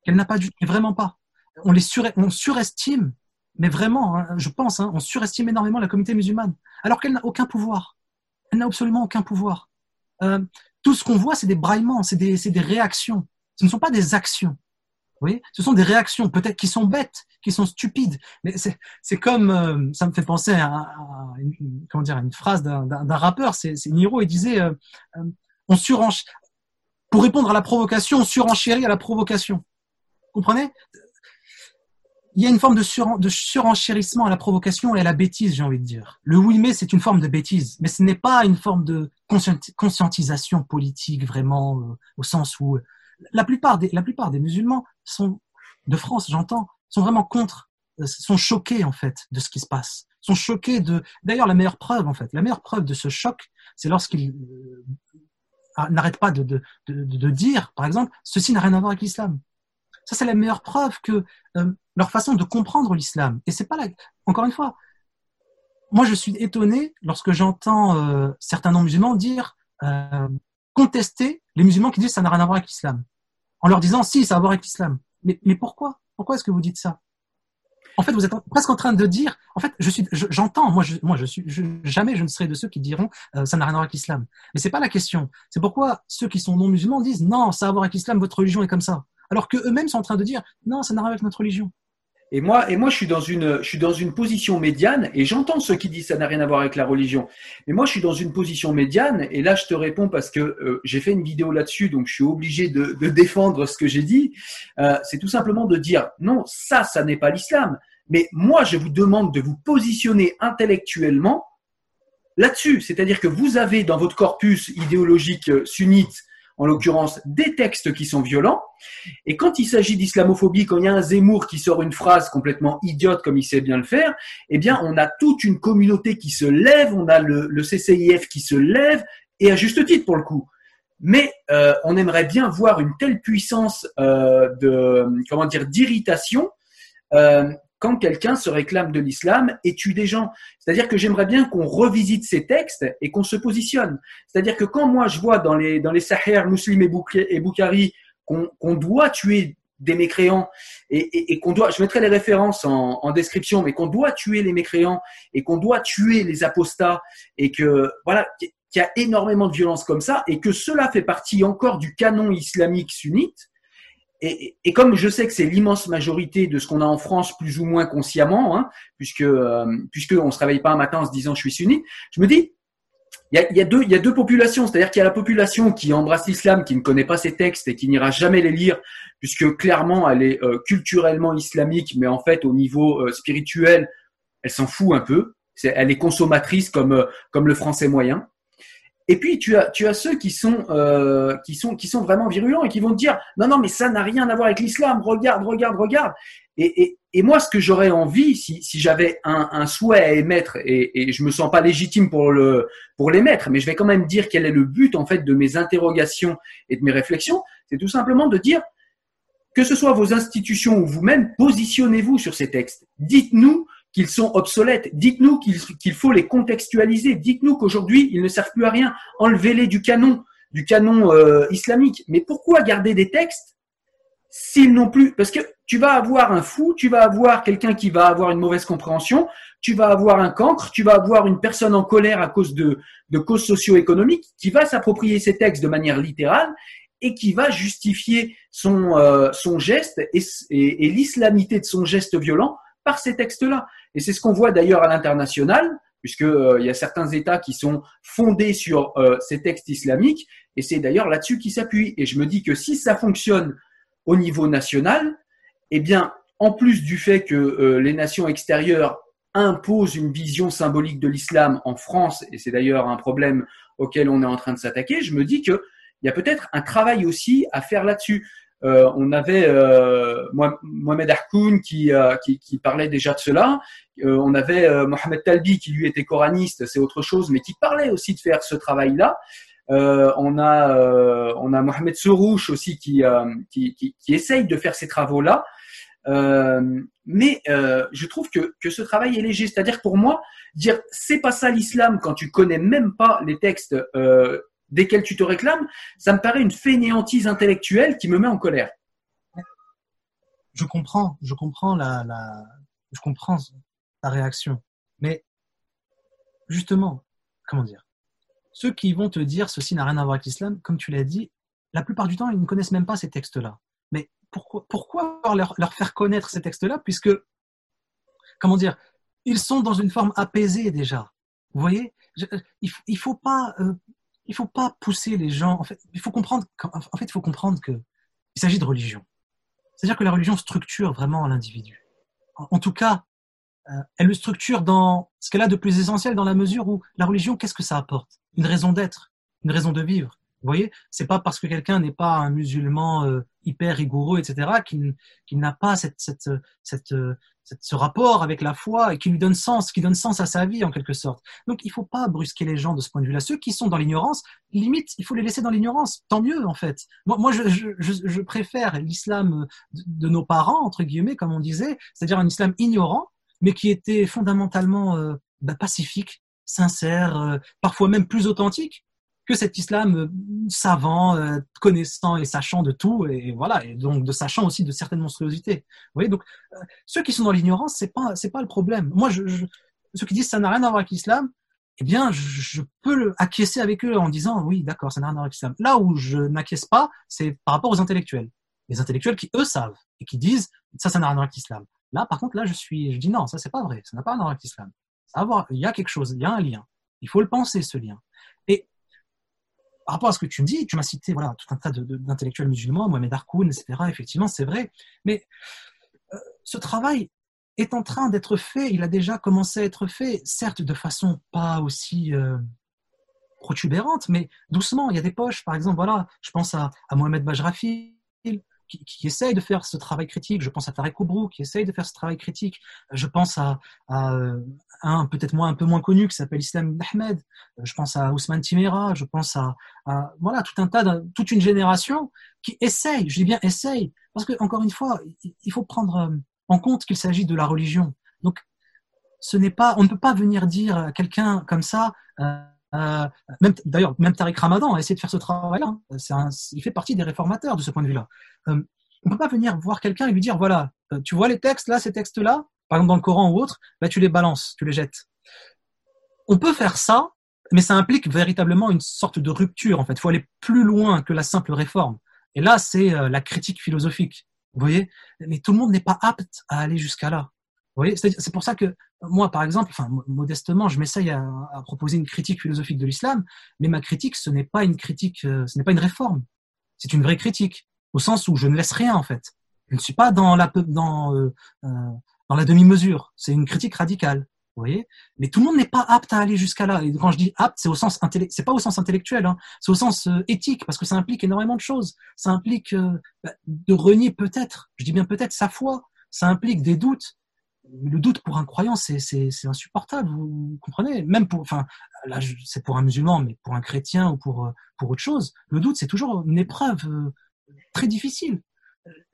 qu'elle n'a pas du tout, vraiment pas. On les on surestime, mais vraiment, hein, je pense, hein, on surestime énormément la communauté musulmane, alors qu'elle n'a aucun pouvoir. Elle n'a absolument aucun pouvoir. Euh, tout ce qu'on voit, c'est des braillements, c'est des réactions. Ce ne sont pas des actions ce sont des réactions peut-être qui sont bêtes, qui sont stupides, mais c'est comme, euh, ça me fait penser à, une, comment dire, une phrase d'un rappeur, c'est Niro, il disait, euh, euh, on surench pour répondre à la provocation, on surenchérit à la provocation. Vous comprenez? Il y a une forme de, surenchérissement à la provocation et à la bêtise, j'ai envie de dire. Le oui mais c'est une forme de bêtise, mais ce n'est pas une forme de conscientisation politique vraiment au sens où la plupart des musulmans sont, de France, j'entends, sont vraiment contre, euh, sont choqués, en fait, de ce qui se passe. Sont choqués de, d'ailleurs, la meilleure preuve, en fait, la meilleure preuve de ce choc, c'est lorsqu'ils euh, n'arrêtent pas de, de, de, de, dire, par exemple, ceci n'a rien à voir avec l'islam. Ça, c'est la meilleure preuve que euh, leur façon de comprendre l'islam. Et c'est pas la, encore une fois, moi, je suis étonné lorsque j'entends certains non-musulmans dire contester les musulmans qui disent ça n'a rien à voir avec l'islam. En leur disant si, ça a à voir avec l'islam. Mais, mais pourquoi? Pourquoi est-ce que vous dites ça? En fait, vous êtes presque en train de dire, en fait, je suis, j'entends, moi, je, moi, je suis, jamais je ne serai de ceux qui diront euh, ça n'a rien à voir avec l'islam. Mais c'est pas la question. C'est pourquoi ceux qui sont non musulmans disent non, ça a à voir avec l'islam, votre religion est comme ça. Alors que eux-mêmes sont en train de dire non, ça n'a rien avec notre religion. Et moi, je suis dans une, position médiane, et j'entends ceux qui disent ça n'a rien à voir avec la religion. Mais moi, je suis dans une position médiane, et là, je te réponds parce que euh, j'ai fait une vidéo là-dessus, donc je suis obligé de, défendre ce que j'ai dit. Euh, c'est tout simplement de dire non, ça, ça n'est pas l'islam. Mais moi, je vous demande de vous positionner intellectuellement là-dessus. C'est-à-dire que vous avez dans votre corpus idéologique sunnite en l'occurrence des textes qui sont violents. Et quand il s'agit d'islamophobie, quand il y a un Zemmour qui sort une phrase complètement idiote comme il sait bien le faire, eh bien, on a toute une communauté qui se lève, on a le, le CCIF qui se lève, et à juste titre pour le coup. Mais euh, on aimerait bien voir une telle puissance euh, de comment dire d'irritation euh, quand quelqu'un se réclame de l'islam et tue des gens. C'est-à-dire que j'aimerais bien qu'on revisite ces textes et qu'on se positionne. C'est-à-dire que quand moi je vois dans les, dans les Sahir, Muslim et Boukhari qu'on doit tuer des mécréants et, et, qu'on doit, je mettrai les références en, en description, mais qu'on doit tuer les mécréants et qu'on doit tuer les apostats et que voilà qu'il y a énormément de violence comme ça et que cela fait partie encore du canon islamique sunnite et, comme je sais que c'est l'immense majorité de ce qu'on a en France, plus ou moins consciemment, hein, puisque euh, puisque on se réveille pas un matin en se disant je suis sunnite, je me dis il y a, deux il y a deux populations, c'est-à-dire qu'il y a la population qui embrasse l'islam, qui ne connaît pas ses textes et qui n'ira jamais les lire, puisque clairement elle est euh, culturellement islamique, mais en fait au niveau euh, spirituel, elle s'en fout un peu. elle est consommatrice comme comme le français moyen. Et puis tu as tu as ceux qui sont euh, qui sont qui sont vraiment virulents et qui vont te dire non non mais ça n'a rien à voir avec l'islam. Regarde regarde regarde. Et, et, et moi ce que j'aurais envie si, si j'avais un, un souhait à émettre et, et je me sens pas légitime pour le pour l'émettre mais je vais quand même dire quel est le but en fait de mes interrogations et de mes réflexions c'est tout simplement de dire que ce soit vos institutions ou vous-même positionnez-vous sur ces textes. Dites-nous qu'ils sont obsolètes. Dites-nous qu'il faut les contextualiser. Dites-nous qu'aujourd'hui, ils ne servent plus à rien. Enlevez-les du canon, du canon euh, islamique. Mais pourquoi garder des textes s'ils n'ont plus? Parce que tu vas avoir un fou, tu vas avoir quelqu'un qui va avoir une mauvaise compréhension, tu vas avoir un cancre, tu vas avoir une personne en colère à cause de, causes socio-économiques qui va s'approprier ces textes de manière littérale et qui va justifier son, euh, geste et, et, l'islamité de son geste violent par ces textes-là. Et c'est ce qu'on voit d'ailleurs à l'international, puisqu'il euh, il y a certains États qui sont fondés sur euh, ces textes islamiques, et c'est d'ailleurs là-dessus qu'ils s'appuient. Et je me dis que si ça fonctionne au niveau national, eh bien, en plus du fait que les nations extérieures imposent une vision symbolique de l'islam en France, et c'est d'ailleurs un problème auquel on est en train de s'attaquer, je me dis qu'il y a peut-être un travail aussi à faire là-dessus. Euh, on avait euh, Mohamed Harkoun qui, euh, qui, parlait déjà de cela. On avait Mohamed Talbi qui lui était coraniste, c'est autre chose, mais qui parlait aussi de faire ce travail-là. on a Mohamed Sorouche aussi qui, essaye de faire ces travaux-là. mais je trouve que, que ce travail est léger. C'est-à-dire pour moi, dire c'est pas ça l'islam quand tu connais même pas les textes desquels tu te réclames, ça me paraît une fainéantise intellectuelle qui me met en colère. Je comprends, je comprends la, je comprends ta réaction, mais justement, comment dire, ceux qui vont te dire ceci n'a rien à voir avec l'islam, comme tu l'as dit, la plupart du temps, ils ne connaissent même pas ces textes-là. Mais pourquoi, leur, leur faire connaître ces textes-là, puisque, comment dire, ils sont dans une forme apaisée déjà. Vous voyez? Il ne faut pas, euh, il faut pas pousser les gens. En fait, il faut comprendre. En fait, il faut comprendre que il s'agit de religion. C'est-à-dire que la religion structure vraiment l'individu. En, tout cas, euh, elle le structure dans ce qu'elle a de plus essentiel dans la mesure où la religion, qu'est-ce que ça apporte? Une raison d'être, une raison de vivre. Vous voyez, c'est pas parce que quelqu'un n'est pas un musulman euh, hyper rigoureux, etc., qu'il n'a pas cette, cette, cette, ce rapport avec la foi et qui lui donne sens, qui donne sens à sa vie en quelque sorte. Donc il faut pas brusquer les gens de ce point de vue-là. Ceux qui sont dans l'ignorance, limite, il faut les laisser dans l'ignorance. Tant mieux en fait. Moi, moi je, je, je préfère l'islam de, nos parents entre guillemets, comme on disait, c'est-à-dire un islam ignorant, mais qui était fondamentalement euh, bah, pacifique, sincère, euh, parfois même plus authentique que cet islam euh, savant, euh, connaissant et sachant de tout, et voilà, et donc de sachant aussi de certaines monstruosités. Vous voyez, donc euh, ceux qui sont dans l'ignorance, c'est pas c'est pas le problème. Moi, je, ceux qui disent ça n'a rien à voir avec l'islam, eh bien, je, peux le acquiescer avec eux en disant oui, d'accord, ça n'a rien à voir avec l'islam. Là où je n'acquiesce pas, c'est par rapport aux intellectuels, les intellectuels qui eux savent et qui disent ça, ça n'a rien à voir avec l'islam. Là, par contre, là, je suis, je dis non, ça c'est pas vrai, ça n'a pas à voir avec l'islam. Il y a quelque chose, il y a un lien. Il faut le penser ce lien. Par rapport à ce que tu me dis, tu m'as cité voilà, tout un tas d'intellectuels musulmans, Mohamed Harkoun, etc. Effectivement, c'est vrai. Mais euh, ce travail est en train d'être fait, il a déjà commencé à être fait, certes de façon pas aussi euh, protubérante, mais doucement. Il y a des poches, par exemple, voilà, je pense à, à Mohamed Bajrafi, qui, qui, de faire ce travail critique. Je pense à Tarek Oubrou qui essaye de faire ce travail critique. Je pense à, euh, un peut-être moins un peu moins connu qui s'appelle Islam Ahmed. Je pense à Ousmane Timera. Je pense à, voilà tout un tas, toute une génération qui essaye. Je dis bien essaye parce que encore une fois, il faut prendre euh, en compte qu'il s'agit de la religion. Donc ce n'est pas, on ne peut pas venir dire à quelqu'un comme ça. Euh, euh, même d'ailleurs, même Tariq Ramadan a essayé de faire ce travail-là. Il fait partie des réformateurs de ce point de vue-là. Euh, on peut pas venir voir quelqu'un et lui dire voilà, euh, tu vois les textes là, ces textes-là, par exemple dans le Coran ou autre, bah tu les balances, tu les jettes. On peut faire ça, mais ça implique véritablement une sorte de rupture. En fait, il faut aller plus loin que la simple réforme. Et là, c'est la critique philosophique. Vous voyez Mais tout le monde n'est pas apte à aller jusqu'à là voyez, c'est pour ça que moi, par exemple, enfin, modestement, je m'essaye à, proposer une critique philosophique de l'islam, mais ma critique, ce n'est pas une critique, euh, ce n'est pas une réforme. C'est une vraie critique, au sens où je ne laisse rien, en fait. Je ne suis pas dans la, euh, euh, dans la demi-mesure. C'est une critique radicale. Vous voyez Mais tout le monde n'est pas apte à aller jusqu'à là. Et quand je dis apte, c'est au sens pas au sens intellectuel, hein. c'est au sens éthique, parce que ça implique énormément de choses. Ça implique bah, de renier peut-être, je dis bien peut-être, sa foi. Ça implique des doutes le doute pour un croyant, c'est insupportable, vous comprenez? Même pour, enfin, là, c'est pour un musulman, mais pour un chrétien ou pour, pour autre chose, le doute, c'est toujours une épreuve euh, très difficile.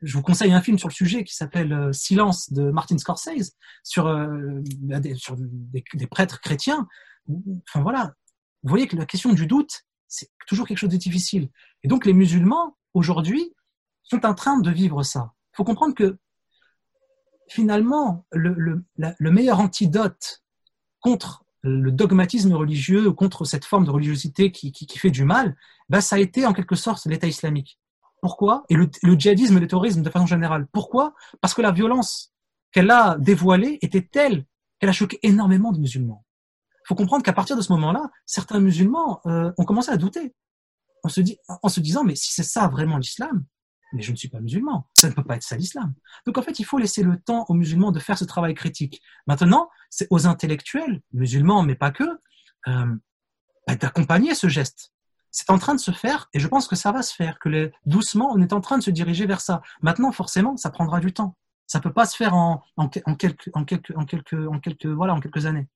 Je vous conseille un film sur le sujet qui s'appelle euh, Silence de Martin Scorsese sur, euh, des, sur des, prêtres chrétiens. Enfin voilà, vous voyez que la question du doute, c'est toujours quelque chose de difficile. Et donc les musulmans, aujourd'hui, sont en train de vivre ça. Il faut comprendre que finalement, le, meilleur antidote contre le dogmatisme religieux, contre cette forme de religiosité qui, fait du mal, bah, ça a été en quelque sorte l'État islamique. Pourquoi? Et le, le djihadisme et le terrorisme de façon générale. Pourquoi? Parce que la violence qu'elle a dévoilée était telle qu'elle a choqué énormément de musulmans. Il faut comprendre qu'à partir de ce moment-là, certains musulmans euh, ont commencé à douter, en se, dit, en se disant, mais si c'est ça vraiment l'islam, mais je ne suis pas musulman, ça ne peut pas être ça l'islam. Donc en fait, il faut laisser le temps aux musulmans de faire ce travail critique. Maintenant, c'est aux intellectuels, musulmans, mais pas que, euh, bah, d'accompagner ce geste. C'est en train de se faire, et je pense que ça va se faire, que doucement, on est en train de se diriger vers ça. Maintenant, forcément, ça prendra du temps. Ça peut pas se faire en quelques années.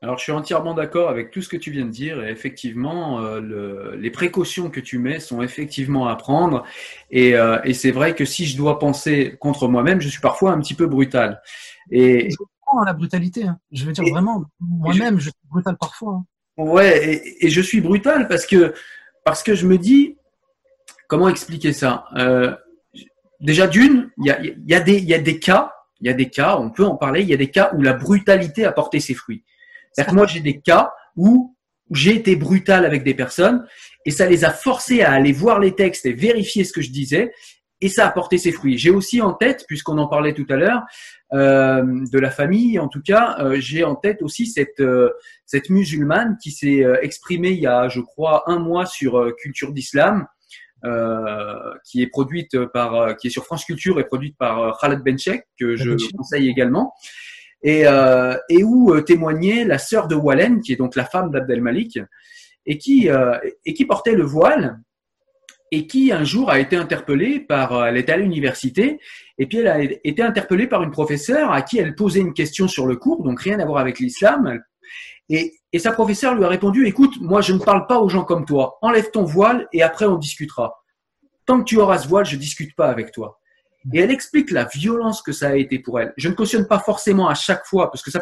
Alors, je suis entièrement d'accord avec tout ce que tu viens de dire. Et effectivement, euh, le, les précautions que tu mets sont effectivement à prendre. Et, euh, et c'est vrai que si je dois penser contre moi-même, je suis parfois un petit peu brutal. Et je comprends la brutalité. Hein. Je veux dire Et- vraiment, moi-même, je... je suis brutal parfois. hein. Ouais, et, et je suis brutal parce que parce que je me dis comment expliquer ça. Euh, déjà d'une, il y a, y a y a des cas, il y a des cas, on peut en parler. Il y a des cas où la brutalité a porté ses fruits. C'est-à-dire que moi j'ai des cas où j'ai été brutal avec des personnes et ça les a forcés à aller voir les textes et vérifier ce que je disais et ça a porté ses fruits. J'ai aussi en tête, puisqu'on en parlait tout à l'heure, euh, de la famille, en tout cas, euh, j'ai en tête aussi cette euh, cette musulmane qui s'est euh, exprimée il y a, je crois, un mois sur euh, Culture d'Islam, euh, qui est produite par, qui est sur France Culture et produite par Khaled Benchek, que je Benchek. conseille également, et, euh, et où euh, témoignait la sœur de Wallen, qui est donc la femme d'Abdel Malik, et qui euh, et qui portait le voile et qui un jour a été interpellée par, elle était à l'université, et puis elle a été interpellée par une professeure à qui elle posait une question sur le cours, donc rien à voir avec l'islam. Et, sa professeure lui a répondu, écoute, moi je ne parle pas aux gens comme toi, enlève ton voile et après on discutera. Tant que tu auras ce voile, je discute pas avec toi. Et elle explique la violence que ça a été pour elle. Je ne cautionne pas forcément à chaque fois, parce que ça,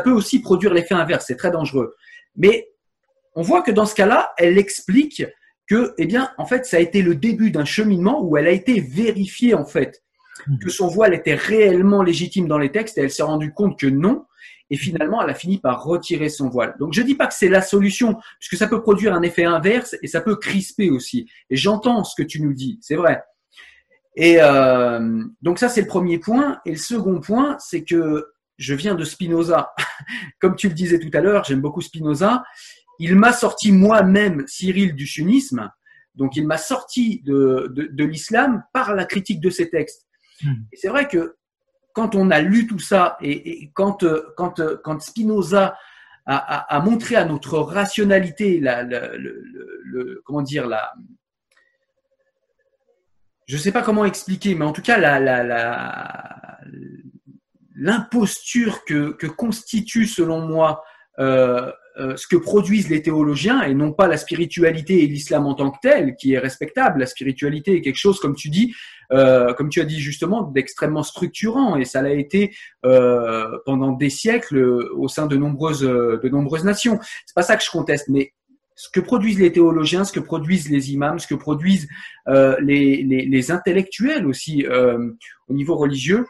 peut aussi produire l'effet inverse, c'est très dangereux. Mais on voit que dans ce cas-là, elle explique que, eh bien, en fait, ça a été le début d'un cheminement où elle a été vérifiée, en fait, que son voile était réellement légitime dans les textes et elle s'est rendue compte que non. Et finalement, elle a fini par retirer son voile. Donc, je dis pas que c'est la solution, puisque ça peut produire un effet inverse et ça peut crisper aussi. Et j'entends ce que tu nous dis, c'est vrai. Et euh, donc ça, c'est le premier point. Et le second point, c'est que je viens de Spinoza. [LAUGHS] Comme tu le disais tout à l'heure, j'aime beaucoup Spinoza. Il m'a sorti moi-même, Cyril, du sunnisme. Donc, il m'a sorti de, de, de l'islam par la critique de ses textes. Hmm. Et c'est vrai que quand on a lu tout ça et, et quand, euh, quand, euh, quand Spinoza a, a, a montré à notre rationalité la, la- le, le- le- comment dire la je sais pas comment expliquer mais en tout cas la, la, la l'imposture que, que constitue selon moi euh, euh, ce que produisent les théologiens et non pas la spiritualité et l'islam en tant que tel qui est respectable. La spiritualité est quelque chose comme tu dis euh, comme tu as dit justement d'extrêmement structurant et ça l'a été euh, pendant des siècles euh, au sein de nombreuses de nombreuses nations. C'est pas ça que je conteste mais ce que produisent les théologiens, ce que produisent les imams, ce que produisent euh, les, les, les intellectuels aussi euh, au niveau religieux,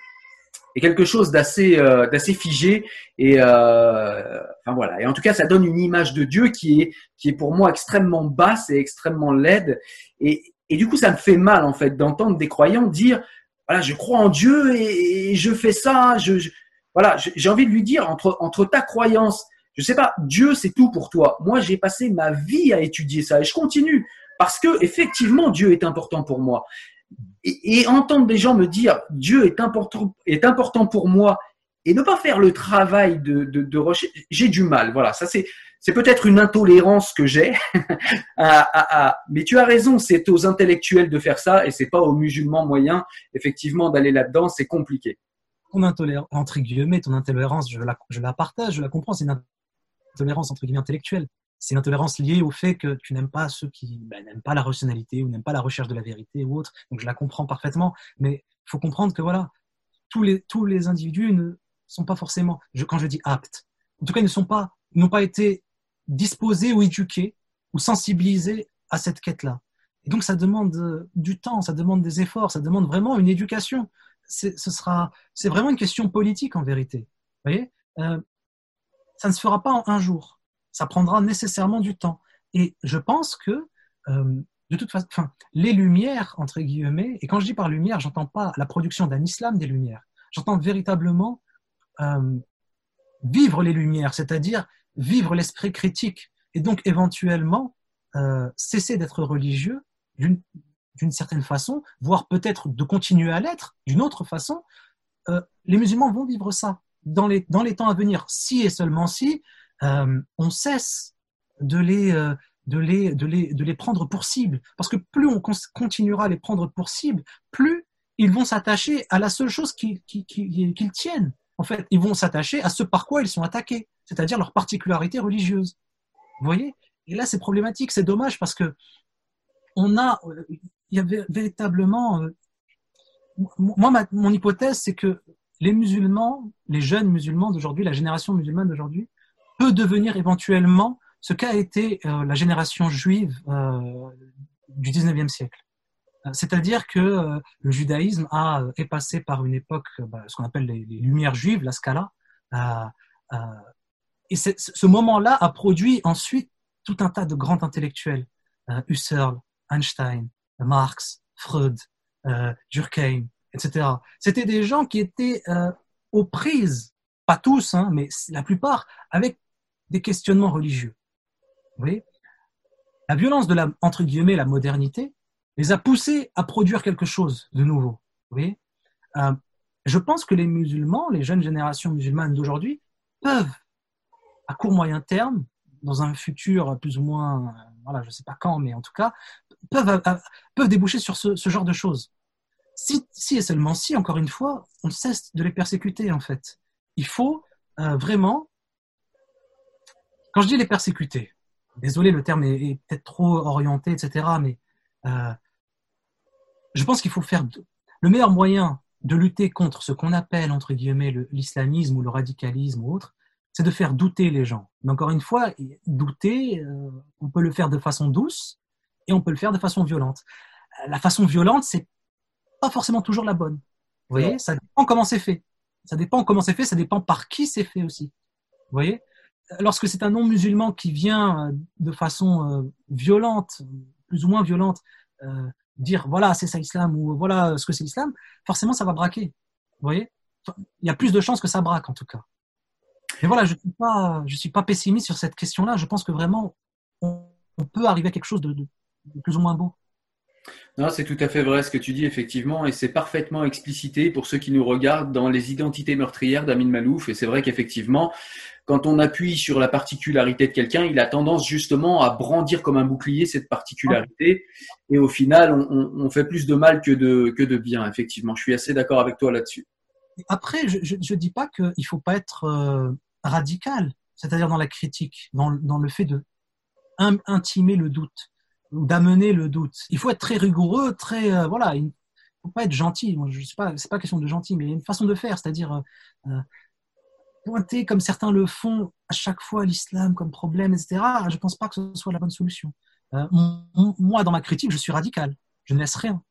est quelque chose d'assez euh, d'assez figé et euh, enfin voilà. Et en tout cas ça donne une image de Dieu qui est qui est pour moi extrêmement basse et extrêmement laide. Et et du coup ça me fait mal en fait d'entendre des croyants dire voilà je crois en Dieu et, et je fais ça je, je- voilà j'ai envie de lui dire entre entre ta croyance je sais pas Dieu c'est tout pour toi moi j'ai passé ma vie à étudier ça et je continue parce que effectivement Dieu est important pour moi et, et entendre des gens me dire Dieu est important, est important pour moi et ne pas faire le travail de, de, de recherche, j'ai du mal. Voilà, ça c'est c'est peut-être une intolérance que j'ai. [LAUGHS] mais tu as raison, c'est aux intellectuels de faire ça et c'est pas aux musulmans moyens effectivement d'aller là-dedans, c'est compliqué. Ton intolérance, entre guillemets, ton intolérance, je la, je la partage, je la comprends, intolérance entre guillemets intellectuelle. C'est une intolérance liée au fait que tu n'aimes pas ceux qui ben, n'aiment pas la rationalité ou n'aiment pas la recherche de la vérité ou autre. Donc je la comprends parfaitement, mais il faut comprendre que voilà, tous les, tous les individus ne sont pas forcément, quand je dis aptes, en tout cas ils ne sont pas, n'ont pas été disposés ou éduqués ou sensibilisés à cette quête-là. Et donc ça demande euh, du temps, ça demande des efforts, ça demande vraiment une éducation. C'est, ce vraiment une question politique en vérité. Vous voyez, euh, ça ne se fera pas en un jour. Ça prendra nécessairement du temps. Et je pense que, euh, de toute façon, les lumières, entre guillemets, et quand je dis par lumière, j'entends pas la production d'un islam des lumières. J'entends véritablement euh, vivre les lumières, c'est-à-dire vivre l'esprit critique, et donc éventuellement euh, cesser d'être religieux d'une certaine façon, voire peut-être de continuer à l'être d'une autre façon. Les musulmans vont vivre ça dans les, dans les temps à venir, si et seulement si euh, on cesse de les, euh, de, les, de, les, de les prendre pour cible. Parce que plus on continuera à les prendre pour cible, plus ils vont s'attacher à la seule chose qu'ils qui, qui, tiennent. En fait, ils vont s'attacher à ce par quoi ils sont attaqués, c'est-à-dire leur particularité religieuse. Vous voyez? Et là, c'est problématique, c'est dommage parce que on a, il y avait véritablement, euh, moi, mon hypothèse, c'est que les musulmans, les jeunes musulmans d'aujourd'hui, la génération musulmane d'aujourd'hui, peut devenir éventuellement ce qu'a été euh, la génération juive euh, du 19e siècle. Euh, c'est-à-dire que le judaïsme a, est passé par une époque, bah, ce qu'on appelle les, Lumières juives, la Scala, et ce moment-là a produit ensuite tout un tas de grands intellectuels, Husserl, Einstein, Marx, Freud, Durkheim, etc. C'était des gens qui étaient aux prises, pas tous, hein, mais la plupart, avec des questionnements religieux. La violence de la, entre guillemets, la modernité les a poussés à produire quelque chose de nouveau. Euh, je pense que les musulmans, les jeunes générations musulmanes d'aujourd'hui, peuvent, à court moyen terme, dans un futur plus ou moins, voilà, je ne sais pas quand, mais en tout cas, euh, peuvent déboucher sur ce, genre de choses. Si, si, et seulement si, encore une fois, on cesse de les persécuter, en fait. Il faut euh, vraiment quand je dis les persécuter, désolé, le terme est, peut-être trop orienté, etc., mais euh, je pense qu'il faut faire le meilleur moyen de lutter contre ce qu'on appelle, entre guillemets, l'islamisme ou le radicalisme ou autre, c'est de faire douter les gens. Mais encore une fois, douter, euh, on peut le faire de façon douce et on peut le faire de façon violente. La façon violente, c'est pas forcément toujours la bonne. Vous voyez, ça dépend comment c'est fait. Ça dépend comment c'est fait, ça dépend par qui c'est fait aussi. Vous voyez lorsque c'est un non-musulman qui vient euh, de façon euh, violente, plus ou moins violente, euh, dire voilà c'est ça l'islam ou voilà ce que c'est l'islam, forcément ça va braquer. Vous voyez Il y a plus de chances que ça braque en tout cas. Mais voilà, je ne suis, pas, suis pas pessimiste sur cette question-là. Je pense que vraiment, on, peut arriver à quelque chose de, de plus ou moins beau. Non, c'est tout à fait vrai ce que tu dis, effectivement, et c'est parfaitement explicité pour ceux qui nous regardent dans les identités meurtrières d'Amin Malouf. Et c'est vrai qu'effectivement, quand on appuie sur la particularité de quelqu'un, il a tendance justement à brandir comme un bouclier cette particularité. Et au final, on, fait plus de mal que de, bien, effectivement. Je suis assez d'accord avec toi là-dessus. Après, je ne dis pas qu'il ne faut pas être euh, radical, c'est-à-dire dans la critique, dans le fait de intimer le doute d'amener le doute. Il faut être très rigoureux, très euh, voilà. Il faut pas être gentil. Moi, je pas, c'est pas question de gentil, mais il y a une façon de faire, c'est-à-dire euh, euh, pointer comme certains le font à chaque fois l'islam comme problème, etc. Je pense pas que ce soit la bonne solution. moi, dans ma critique, je suis radical. Je ne laisse rien.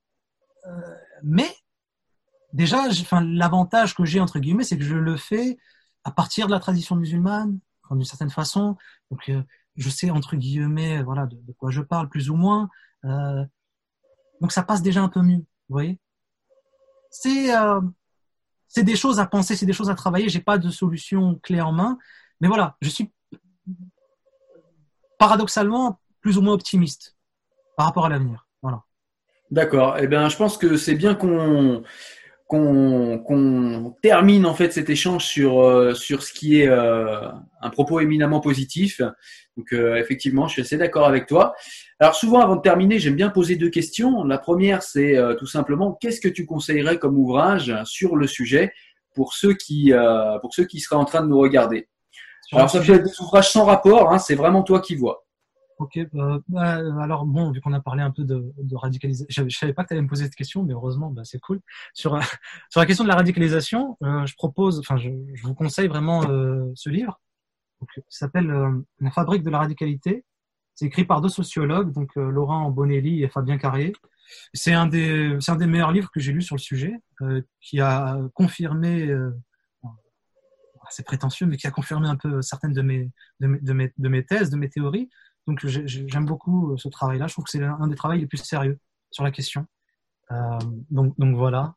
mais déjà, l'avantage que j'ai entre guillemets, c'est que je le fais à partir de la tradition musulmane, d'une certaine façon. Donc je sais entre guillemets voilà de, quoi je parle plus ou moins. Euh, donc ça passe déjà un peu mieux, vous voyez. C'est euh, c'est des choses à penser, c'est des choses à travailler. J'ai pas de solution clé en main, mais voilà, je suis paradoxalement plus ou moins optimiste par rapport à l'avenir. Voilà. D'accord. Eh bien, je pense que c'est bien qu'on qu'on termine en fait cet échange sur euh, sur ce qui est euh, un propos éminemment positif. Donc euh, effectivement, je suis assez d'accord avec toi. Alors souvent, avant de terminer, j'aime bien poser deux questions. La première, c'est tout simplement qu'est-ce que tu conseillerais comme ouvrage sur le sujet pour ceux qui pour ceux qui seraient en train de nous regarder? Alors ça peut être des ouvrages sans rapport, hein, c'est vraiment toi qui vois. Ok, bah, bah, alors bon, vu qu'on a parlé un peu de, radicalisation, je, ne savais pas que tu allais me poser cette question, mais heureusement, bah, c'est cool. Sur, [LAUGHS] sur la question de la radicalisation, euh, je propose, enfin, je, vous conseille vraiment euh, ce livre, qui s'appelle euh, La fabrique de la radicalité. C'est écrit par deux sociologues, donc Laurent Bonelli et Fabien Carrier. C'est un des, c'est un des meilleurs livres que j'ai lu sur le sujet, qui a confirmé c'est prétentieux, mais qui a confirmé un peu certaines de mes, de mes, de mes, thèses, de mes théories. Donc j'aime beaucoup ce travail-là. Je trouve que c'est un des travaux les plus sérieux sur la question. donc, donc voilà.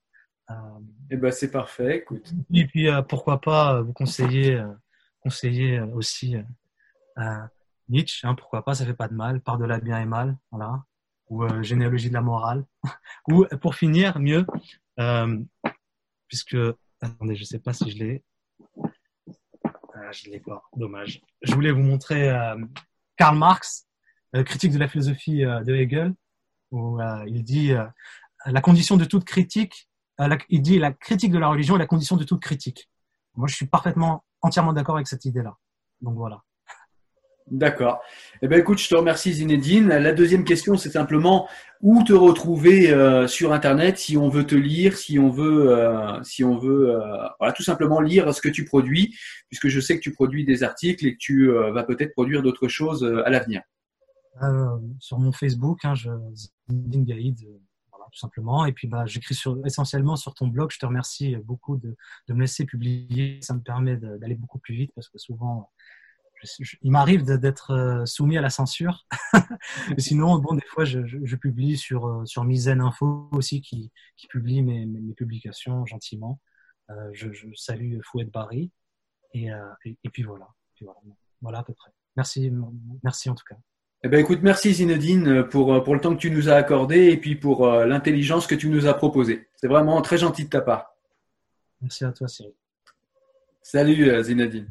Eh ben c'est parfait. Écoute. Et puis pourquoi pas vous conseiller, conseiller aussi Nietzsche. Hein, pourquoi pas Ça fait pas de mal. Par de la bien et mal. Voilà. Ou généalogie de la morale. [LAUGHS] Ou pour finir, mieux, puisque attendez, je sais pas si je l'ai. Ah, je l'ai pas. Dommage. Je voulais vous montrer Karl Marx, euh, critique de la philosophie euh, de Hegel, où euh, il dit la condition de toute critique, il dit la critique de la religion est la condition de toute critique. Moi, je suis parfaitement, entièrement d'accord avec cette idée-là. Donc voilà. D'accord. Eh ben, écoute, je te remercie Zinedine. La deuxième question, c'est simplement où te retrouver sur Internet si on veut te lire, si on veut, si on veut, voilà, tout simplement lire ce que tu produis, puisque je sais que tu produis des articles et que tu vas peut-être produire d'autres choses à l'avenir. sur mon Facebook, hein, je, Zinedine Gaïd, voilà, tout simplement. Et puis, bah, j'écris sur, essentiellement sur ton blog. Je te remercie beaucoup de, de me laisser publier. Ça me permet d'aller beaucoup plus vite parce que souvent il m'arrive d'être euh, soumis à la censure. [LAUGHS] Sinon, bon, des fois, je, publie sur, euh, sur Mizen Info aussi, qui, qui publie mes, mes, publications gentiment. Euh, je, salue Fouette Barry. Et, et, puis voilà. voilà. à peu près. Merci, merci en tout cas. Eh ben, écoute, merci Zinedine pour, pour le temps que tu nous as accordé et puis pour l'intelligence que tu nous as proposée. C'est vraiment très gentil de ta part. Merci à toi, Cyril. Salut Zinedine.